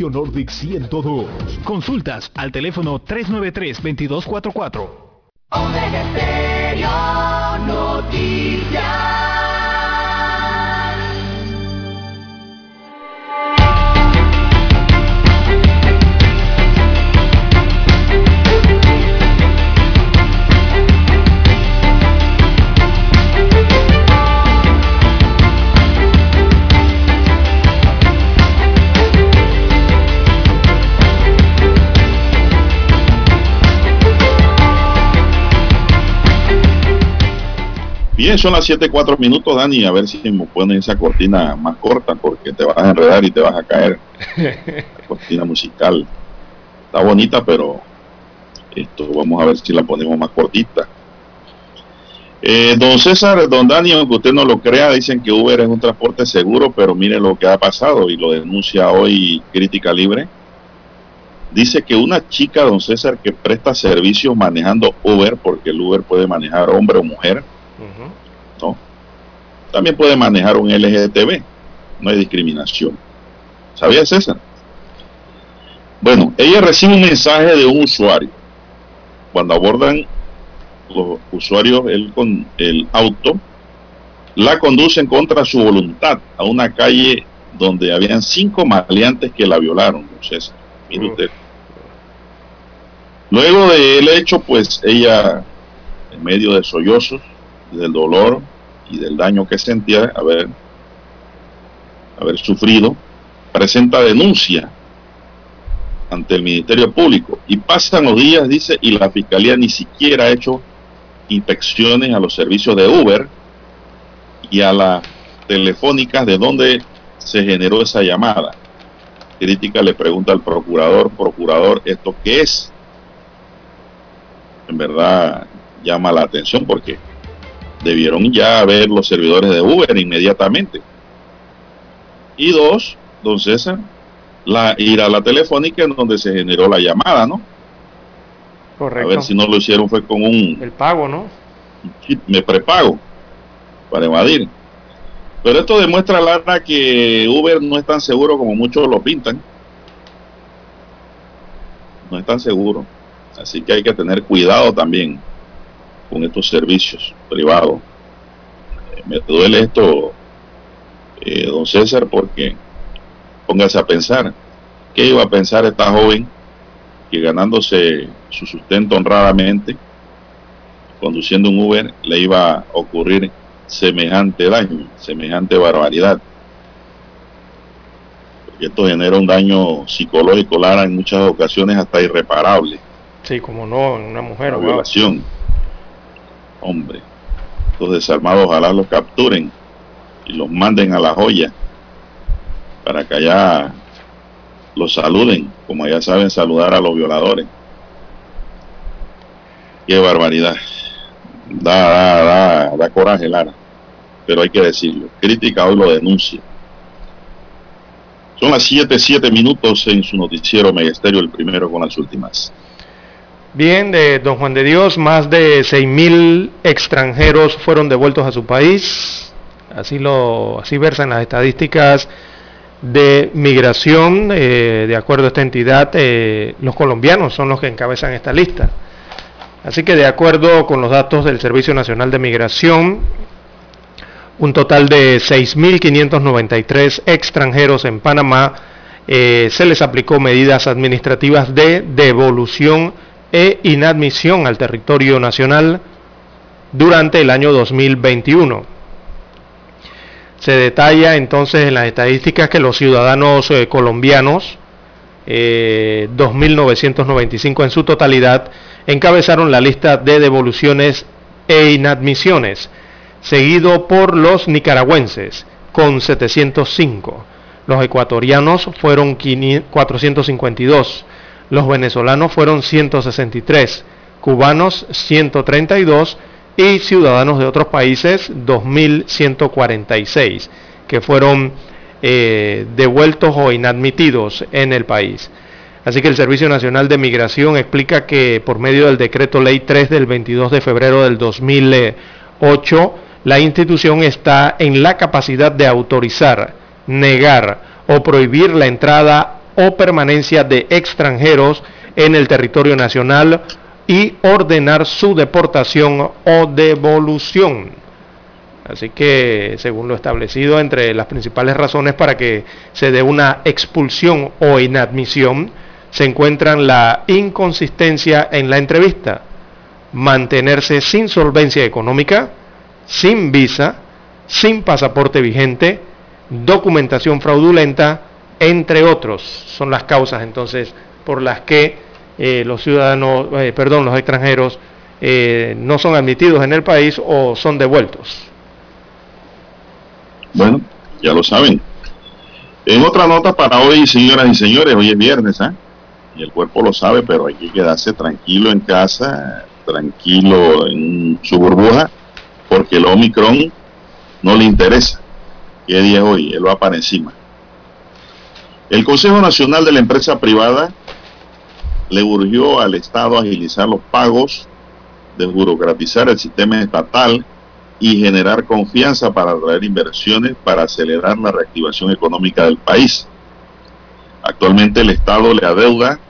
Nordic 102. Consultas al teléfono 393-2244. Omega Estéreo Noticias. Bien, son las 7, 4 minutos, Dani. A ver si me ponen esa cortina más corta porque te vas a enredar y te vas a caer. La cortina musical. Está bonita, pero esto vamos a ver si la ponemos más cortita. Eh, don César, don Dani, aunque usted no lo crea, dicen que Uber es un transporte seguro, pero mire lo que ha pasado y lo denuncia hoy Crítica Libre. Dice que una chica, don César, que presta servicios manejando Uber, porque el Uber puede manejar hombre o mujer, ¿no? También puede manejar un LGTB, no hay discriminación. ¿Sabía César? Bueno, ella recibe un mensaje de un usuario. Cuando abordan los usuarios él con el auto, la conducen contra su voluntad a una calle donde habían cinco maleantes que la violaron, don César. Mire usted. Luego del hecho, pues ella, en medio de sollozos, del dolor y del daño que sentía haber, haber sufrido, presenta denuncia ante el Ministerio Público. Y pasan los días, dice, y la Fiscalía ni siquiera ha hecho inspecciones a los servicios de Uber y a las telefónicas de donde se generó esa llamada. Crítica le pregunta al procurador, procurador, ¿esto qué es? En verdad llama la atención porque debieron ya ver los servidores de Uber inmediatamente. Y dos, don César, la, ir a la telefónica en donde se generó la llamada, ¿no? Correcto. A ver si no lo hicieron fue con un El pago, ¿no? me prepago para evadir. Pero esto demuestra, Lara, que Uber no es tan seguro como muchos lo pintan. No es tan seguro. Así que hay que tener cuidado también con estos servicios privados. Eh, me duele esto, eh, don César, porque póngase a pensar, ¿qué iba a pensar esta joven que ganándose su sustento honradamente, conduciendo un Uber, le iba a ocurrir semejante daño, semejante barbaridad? Porque esto genera un daño psicológico, Lara, en muchas ocasiones hasta irreparable. Sí, como no, en una mujer. Una wow. Hombre, los desarmados ojalá los capturen y los manden a la joya para que allá los saluden, como ya saben saludar a los violadores. Qué barbaridad. Da, da, da, da coraje, Lara. Pero hay que decirlo. Crítica hoy lo denuncia. Son las 7, 7 minutos en su noticiero Megesterio, el primero con las últimas. Bien, de Don Juan de Dios, más de 6.000 extranjeros fueron devueltos a su país. Así lo así versan las estadísticas de migración. eh, de acuerdo a esta entidad, eh, los colombianos son los que encabezan esta lista. Así que de acuerdo con los datos del Servicio Nacional de Migración, un total de 6.593 extranjeros en Panamá eh, se les aplicó medidas administrativas de devolución e inadmisión al territorio nacional durante el año 2021. Se detalla entonces en las estadísticas que los ciudadanos eh, colombianos, eh, 2.995 en su totalidad, encabezaron la lista de devoluciones e inadmisiones, seguido por los nicaragüenses con 705. Los ecuatorianos fueron 500 452, Los venezolanos fueron 163, cubanos 132 y ciudadanos de otros países 2.146 que fueron eh, devueltos o inadmitidos en el país. Así que el Servicio Nacional de Migración explica que por medio del decreto ley 3 del 22 de febrero del 2008, la institución está en la capacidad de autorizar, negar o prohibir la entrada o permanencia de extranjeros en el territorio nacional y ordenar su deportación o devolución. Así que, según lo establecido, entre las principales razones para que se dé una expulsión o inadmisión, se encuentran la inconsistencia en la entrevista, mantenerse sin solvencia económica, sin visa, sin pasaporte vigente, documentación fraudulenta, entre otros. Son las causas entonces por las que eh, los ciudadanos, eh, perdón, los extranjeros eh, no son admitidos en el país o son devueltos. Bueno, ya lo saben. En otra nota para hoy, señoras y señores, hoy es viernes, ¿ah? y el cuerpo lo sabe, pero hay que quedarse tranquilo en casa, tranquilo en su burbuja, porque el Omicron no le interesa. ¿Qué día es hoy? Él va para encima. El Consejo Nacional de la Empresa Privada le urgió al Estado agilizar los pagos, desburocratizar el sistema estatal y generar confianza para atraer inversiones para acelerar la reactivación económica del país. Actualmente el Estado le adeuda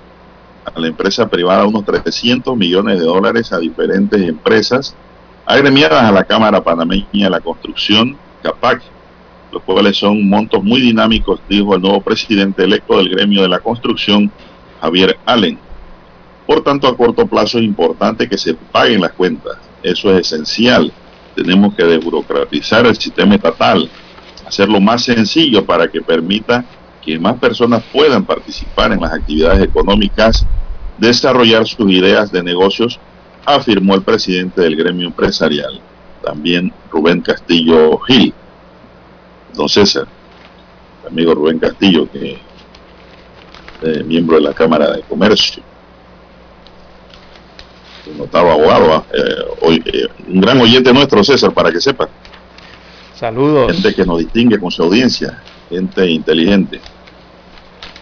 a la empresa privada unos 300 millones de dólares a diferentes empresas agremiadas a la Cámara Panameña de la Construcción, CAPAC, los cuales son montos muy dinámicos, dijo el nuevo presidente electo del gremio de la construcción, Javier Allen. Por tanto, a corto plazo es importante que se paguen las cuentas. Eso es esencial. Tenemos que desburocratizar el sistema estatal, hacerlo más sencillo para que permita que más personas puedan participar en las actividades económicas, desarrollar sus ideas de negocios, afirmó el presidente del gremio empresarial, también Rubén Castillo Gil. Don César, amigo Rubén Castillo, que es miembro de la Cámara de Comercio, un notado abogado, ¿ah? eh, hoy, eh, un gran oyente nuestro, César, para que sepa. Saludos. Gente que nos distingue con su audiencia, gente inteligente.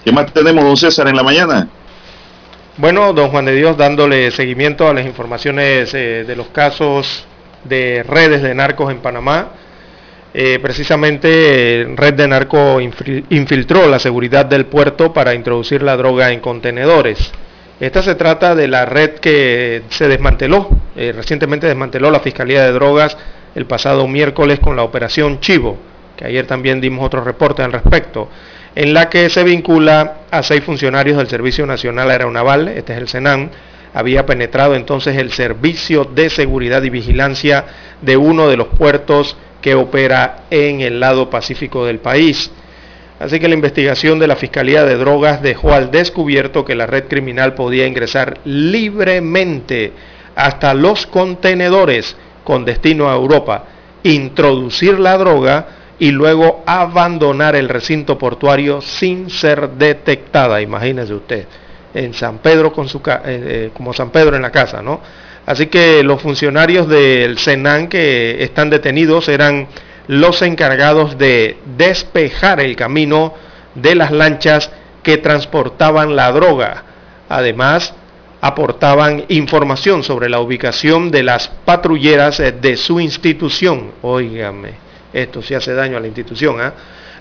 ¿Qué más tenemos, don César, en la mañana? Bueno, don Juan de Dios, dándole seguimiento a las informaciones eh, de los casos de redes de narcos en Panamá. Eh, precisamente Red de Narco infiltró la seguridad del puerto para introducir la droga en contenedores. Esta se trata de la red que se desmanteló, eh, recientemente desmanteló la Fiscalía de Drogas el pasado miércoles con la operación Chivo, que ayer también dimos otro reporte al respecto en la que se vincula a seis funcionarios del Servicio Nacional Aeronaval, este es el SENAM, había penetrado entonces el Servicio de Seguridad y Vigilancia de uno de los puertos que opera en el lado pacífico del país. Así que la investigación de la Fiscalía de Drogas dejó al descubierto que la red criminal podía ingresar libremente hasta los contenedores con destino a Europa, introducir la droga y luego abandonar el recinto portuario sin ser detectada, imagínese usted, en San Pedro con su eh, eh, como San Pedro en la casa, ¿no? Así que los funcionarios del Senan que están detenidos eran los encargados de despejar el camino de las lanchas que transportaban la droga. Además, aportaban información sobre la ubicación de las patrulleras de su institución. Óigame esto sí hace daño a la institución. ¿ah?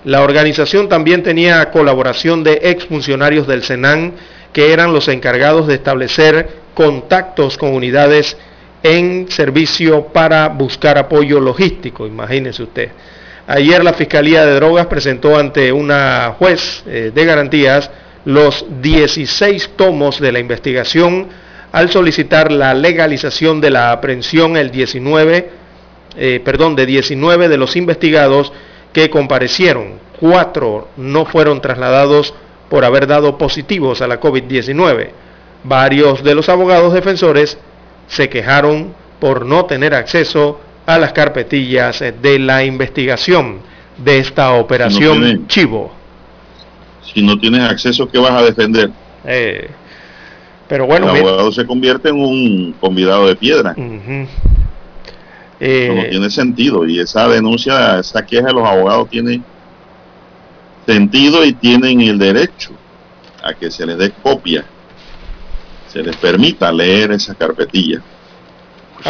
La organización también tenía colaboración de exfuncionarios del Senan que eran los encargados de establecer contactos con unidades en servicio para buscar apoyo logístico, imagínese usted. Ayer la Fiscalía de Drogas presentó ante una juez eh, de garantías los 16 tomos de la investigación al solicitar la legalización de la aprehensión el 19 eh, perdón, de 19 de los investigados que comparecieron. Cuatro no fueron trasladados por haber dado positivos a la COVID-19. Varios de los abogados defensores se quejaron por no tener acceso a las carpetillas de la investigación de esta operación Chivo. Si no tienes acceso, ¿qué vas a defender? Eh, Pero bueno, el abogado se convierte en un convidado de piedra. Eh, no tiene sentido y esa denuncia, esa queja de los abogados tiene sentido y tienen el derecho a que se les dé copia, se les permita leer esa carpetilla.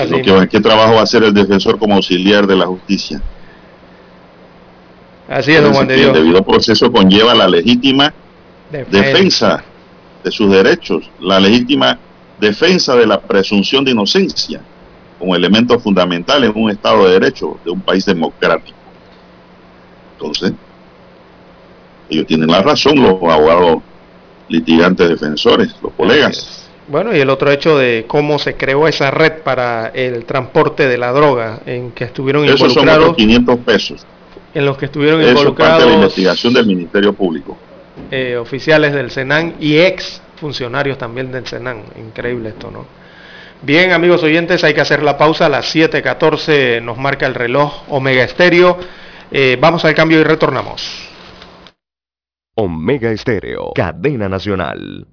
Lo que, ¿Qué trabajo va a hacer el defensor como auxiliar de la justicia? Así es, don Juan de El debido proceso conlleva la legítima defensa de sus derechos, la legítima defensa de la presunción de inocencia como elemento fundamental en un Estado de Derecho de un país democrático. Entonces, ellos tienen la razón, los abogados litigantes defensores, los colegas. Bueno, y el otro hecho de cómo se creó esa red para el transporte de la droga en que estuvieron Esos involucrados. Son 500 pesos. En los que estuvieron Eso involucrados. Parte de la investigación del Ministerio Público. Eh, oficiales del Senan y ex funcionarios también del Senan. Increíble esto, ¿no? Bien, amigos oyentes, hay que hacer la pausa. A las 7.14 nos marca el reloj Omega Estéreo. Eh, vamos al cambio y retornamos. Omega Estéreo, cadena nacional.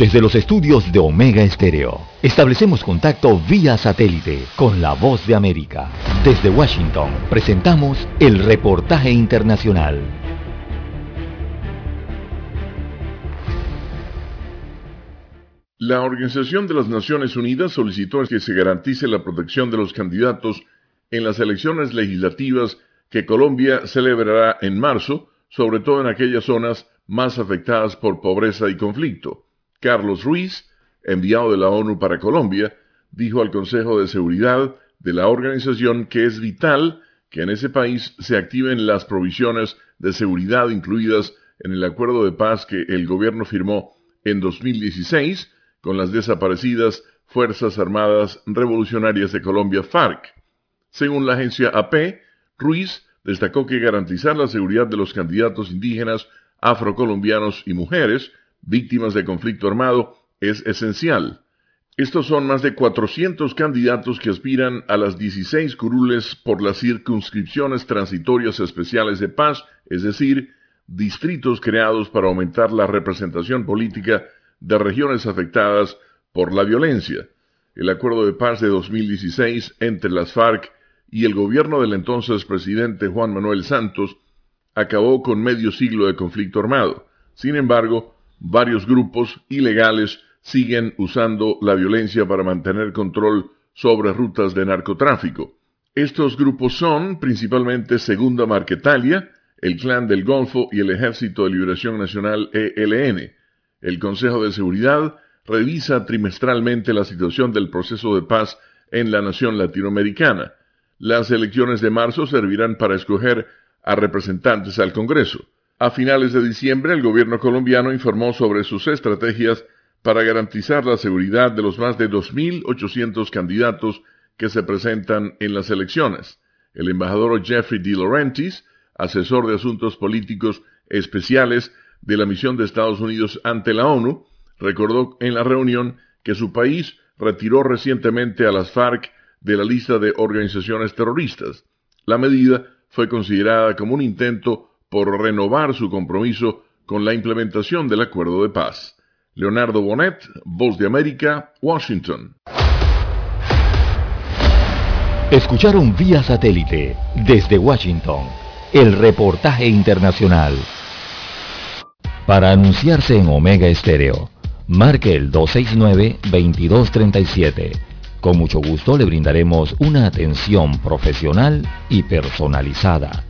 Desde los estudios de Omega Estéreo, establecemos contacto vía satélite con la voz de América. Desde Washington, presentamos el reportaje internacional. La Organización de las Naciones Unidas solicitó que se garantice la protección de los candidatos en las elecciones legislativas que Colombia celebrará en marzo, sobre todo en aquellas zonas más afectadas por pobreza y conflicto. Carlos Ruiz, enviado de la ONU para Colombia, dijo al Consejo de Seguridad de la organización que es vital que en ese país se activen las provisiones de seguridad incluidas en el acuerdo de paz que el gobierno firmó en 2016 con las desaparecidas Fuerzas Armadas Revolucionarias de Colombia FARC. Según la agencia AP, Ruiz destacó que garantizar la seguridad de los candidatos indígenas, afrocolombianos y mujeres víctimas de conflicto armado es esencial. Estos son más de 400 candidatos que aspiran a las 16 curules por las circunscripciones transitorias especiales de paz, es decir, distritos creados para aumentar la representación política de regiones afectadas por la violencia. El acuerdo de paz de 2016 entre las FARC y el gobierno del entonces presidente Juan Manuel Santos acabó con medio siglo de conflicto armado. Sin embargo, varios grupos ilegales siguen usando la violencia para mantener control sobre rutas de narcotráfico. Estos grupos son principalmente Segunda Marquetalia, el Clan del Golfo y el Ejército de Liberación Nacional ELN. El Consejo de Seguridad revisa trimestralmente la situación del proceso de paz en la nación latinoamericana. Las elecciones de marzo servirán para escoger a representantes al Congreso. A finales de diciembre, el gobierno colombiano informó sobre sus estrategias para garantizar la seguridad de los más de 2.800 candidatos que se presentan en las elecciones. El embajador Jeffrey D. Laurentiis, asesor de asuntos políticos especiales de la misión de Estados Unidos ante la ONU, recordó en la reunión que su país retiró recientemente a las FARC de la lista de organizaciones terroristas. La medida fue considerada como un intento por renovar su compromiso con la implementación del acuerdo de paz. Leonardo Bonet, Voz de América, Washington. Escucharon vía satélite desde Washington el reportaje internacional. Para anunciarse en Omega Estéreo, marque el 269-2237. Con mucho gusto le brindaremos una atención profesional y personalizada.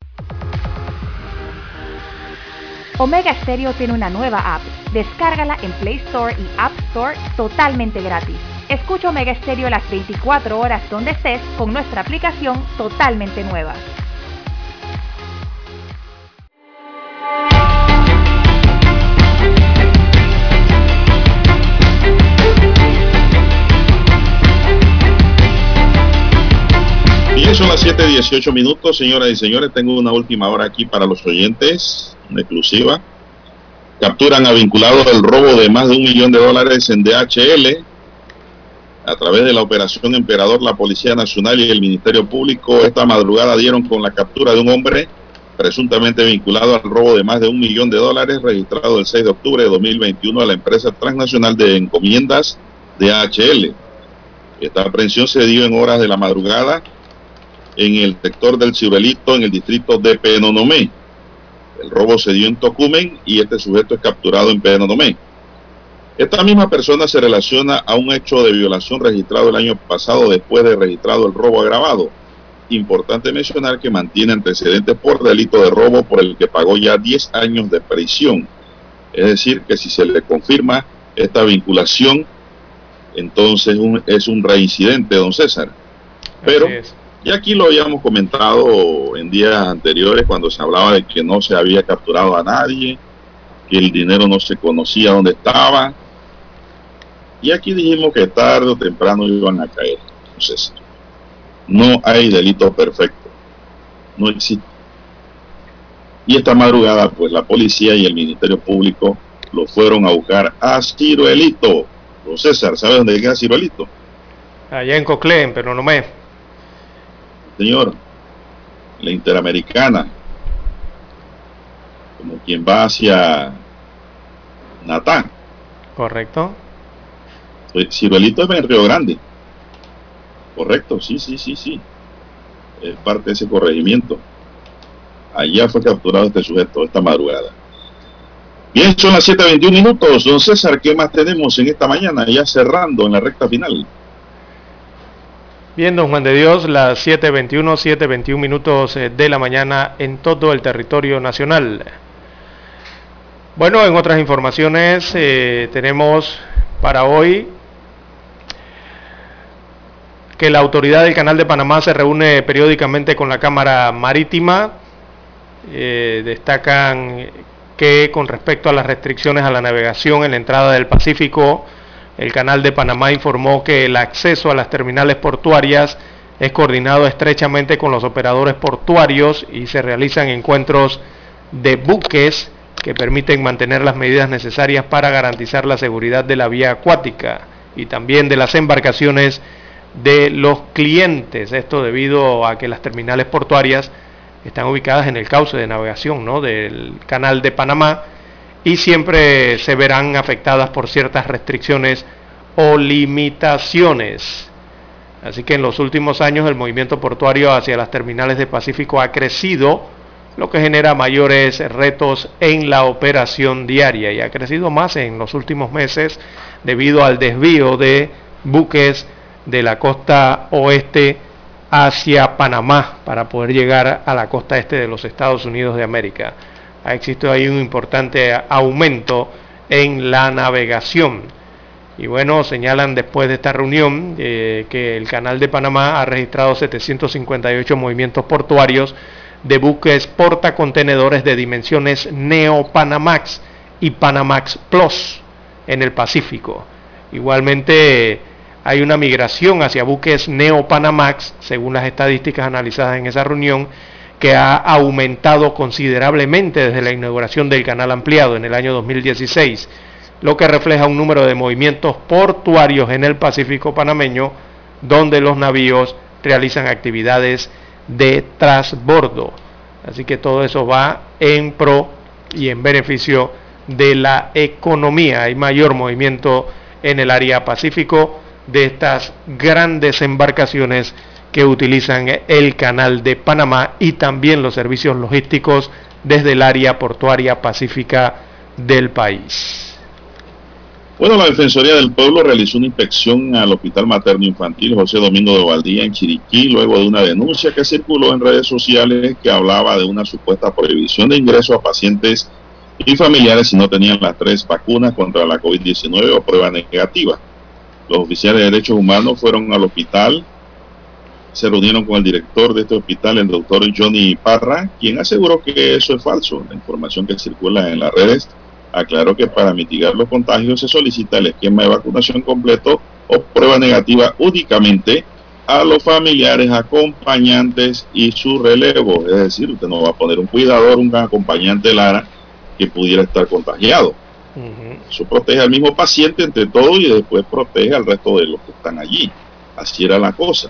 Omega Stereo tiene una nueva app. Descárgala en Play Store y App Store totalmente gratis. Escucha Omega Stereo las 24 horas donde estés con nuestra aplicación totalmente nueva. Bien, son las 7:18 minutos, señoras y señores. Tengo una última hora aquí para los oyentes, exclusiva. Capturan a vinculado del robo de más de un millón de dólares en DHL. A través de la operación Emperador, la Policía Nacional y el Ministerio Público esta madrugada dieron con la captura de un hombre presuntamente vinculado al robo de más de un millón de dólares registrado el 6 de octubre de 2021 a la empresa transnacional de encomiendas DHL. Esta aprehensión se dio en horas de la madrugada en el sector del Ciruelito, en el distrito de Penonomé. El robo se dio en Tocumen y este sujeto es capturado en Penonomé. Esta misma persona se relaciona a un hecho de violación registrado el año pasado después de registrado el robo agravado. Importante mencionar que mantiene antecedentes por delito de robo por el que pagó ya 10 años de prisión. Es decir, que si se le confirma esta vinculación, entonces un, es un reincidente, don César. Pero y aquí lo habíamos comentado en días anteriores cuando se hablaba de que no se había capturado a nadie, que el dinero no se conocía dónde estaba. Y aquí dijimos que tarde o temprano iban a caer. Entonces, no hay delito perfecto. No existe. Y esta madrugada, pues la policía y el Ministerio Público lo fueron a buscar a Ciruelito. César, ¿sabe dónde queda Ciruelito? Allá en Coclé, pero no me señor, la Interamericana, como quien va hacia Natán. Correcto. Ciruelito es en Río Grande. Correcto, sí, sí, sí, sí. Es parte de ese corregimiento. Allá fue capturado este sujeto esta madrugada. Bien, son las 7.21 minutos. Don César, ¿qué más tenemos en esta mañana? Ya cerrando en la recta final. Bien, don Juan de Dios, las 7.21, 7.21 minutos eh, de la mañana en todo el territorio nacional. Bueno, en otras informaciones eh, tenemos para hoy que la autoridad del Canal de Panamá se reúne periódicamente con la Cámara Marítima. Eh, destacan que con respecto a las restricciones a la navegación en la entrada del Pacífico, el Canal de Panamá informó que el acceso a las terminales portuarias es coordinado estrechamente con los operadores portuarios y se realizan encuentros de buques que permiten mantener las medidas necesarias para garantizar la seguridad de la vía acuática y también de las embarcaciones de los clientes. Esto debido a que las terminales portuarias están ubicadas en el cauce de navegación ¿no? del canal de Panamá y siempre se verán afectadas por ciertas restricciones o limitaciones. Así que en los últimos años el movimiento portuario hacia las terminales de Pacífico ha crecido, lo que genera mayores retos en la operación diaria y ha crecido más en los últimos meses debido al desvío de buques de la costa oeste hacia Panamá para poder llegar a la costa este de los Estados Unidos de América ha existido ahí un importante aumento en la navegación. Y bueno, señalan después de esta reunión eh, que el Canal de Panamá ha registrado 758 movimientos portuarios de buques portacontenedores de dimensiones Neo Panamax y Panamax Plus en el Pacífico. Igualmente hay una migración hacia buques Neo-Panamax, según las estadísticas analizadas en esa reunión, que ha aumentado considerablemente desde la inauguración del canal ampliado en el año 2016, lo que refleja un número de movimientos portuarios en el Pacífico panameño, donde los navíos realizan actividades de transbordo. Así que todo eso va en pro y en beneficio de la economía. Hay mayor movimiento en el área Pacífico de estas grandes embarcaciones que utilizan el canal de Panamá y también los servicios logísticos desde el área portuaria pacífica del país. Bueno, la Defensoría del Pueblo realizó una inspección al Hospital Materno Infantil José Domingo de Valdía en Chiriquí luego de una denuncia que circuló en redes sociales que hablaba de una supuesta prohibición de ingreso a pacientes y familiares si no tenían las tres vacunas contra la COVID-19 o prueba negativa. Los oficiales de derechos humanos fueron al hospital, se reunieron con el director de este hospital, el doctor Johnny Parra, quien aseguró que eso es falso. La información que circula en las redes aclaró que para mitigar los contagios se solicita el esquema de vacunación completo o prueba negativa únicamente a los familiares, acompañantes y su relevo. Es decir, usted no va a poner un cuidador, un acompañante Lara que pudiera estar contagiado. Eso protege al mismo paciente entre todo y después protege al resto de los que están allí. Así era la cosa.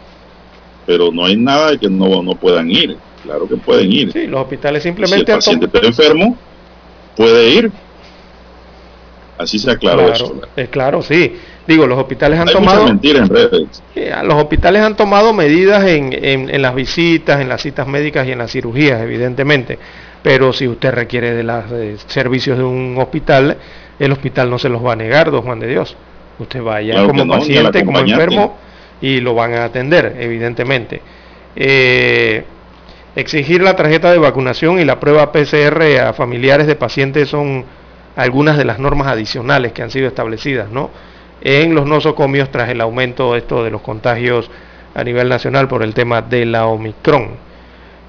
Pero no hay nada de que no, no puedan ir. Claro que pueden ir. Sí, los hospitales simplemente... Si el paciente está enfermo, puede ir. Así se aclaró claro, eso. Es claro, sí. Digo, los hospitales han hay tomado... en redes. los hospitales han tomado medidas en, en, en, las visitas, en las citas médicas y en las cirugías, evidentemente. Pero si usted requiere de los servicios de un hospital, el hospital no se los va a negar, don Juan de Dios. Usted vaya claro como no, paciente, como enfermo, y lo van a atender, evidentemente. Eh, exigir la tarjeta de vacunación y la prueba PCR a familiares de pacientes son algunas de las normas adicionales que han sido establecidas ¿no? en los nosocomios tras el aumento esto de los contagios a nivel nacional por el tema de la Omicron.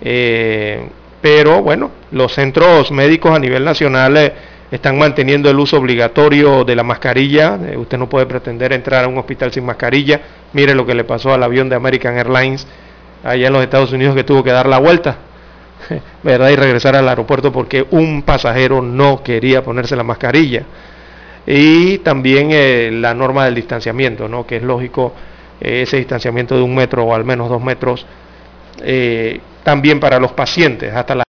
Eh, pero bueno, los centros médicos a nivel nacional eh, están manteniendo el uso obligatorio de la mascarilla. Eh, usted no puede pretender entrar a un hospital sin mascarilla. Mire lo que le pasó al avión de American Airlines allá en los Estados Unidos que tuvo que dar la vuelta ¿verdad? Y regresar al aeropuerto porque un pasajero no quería ponerse la mascarilla. Y también eh, la norma del distanciamiento, ¿no? Que es lógico eh, ese distanciamiento de un metro o al menos dos metros, también para los pacientes, hasta la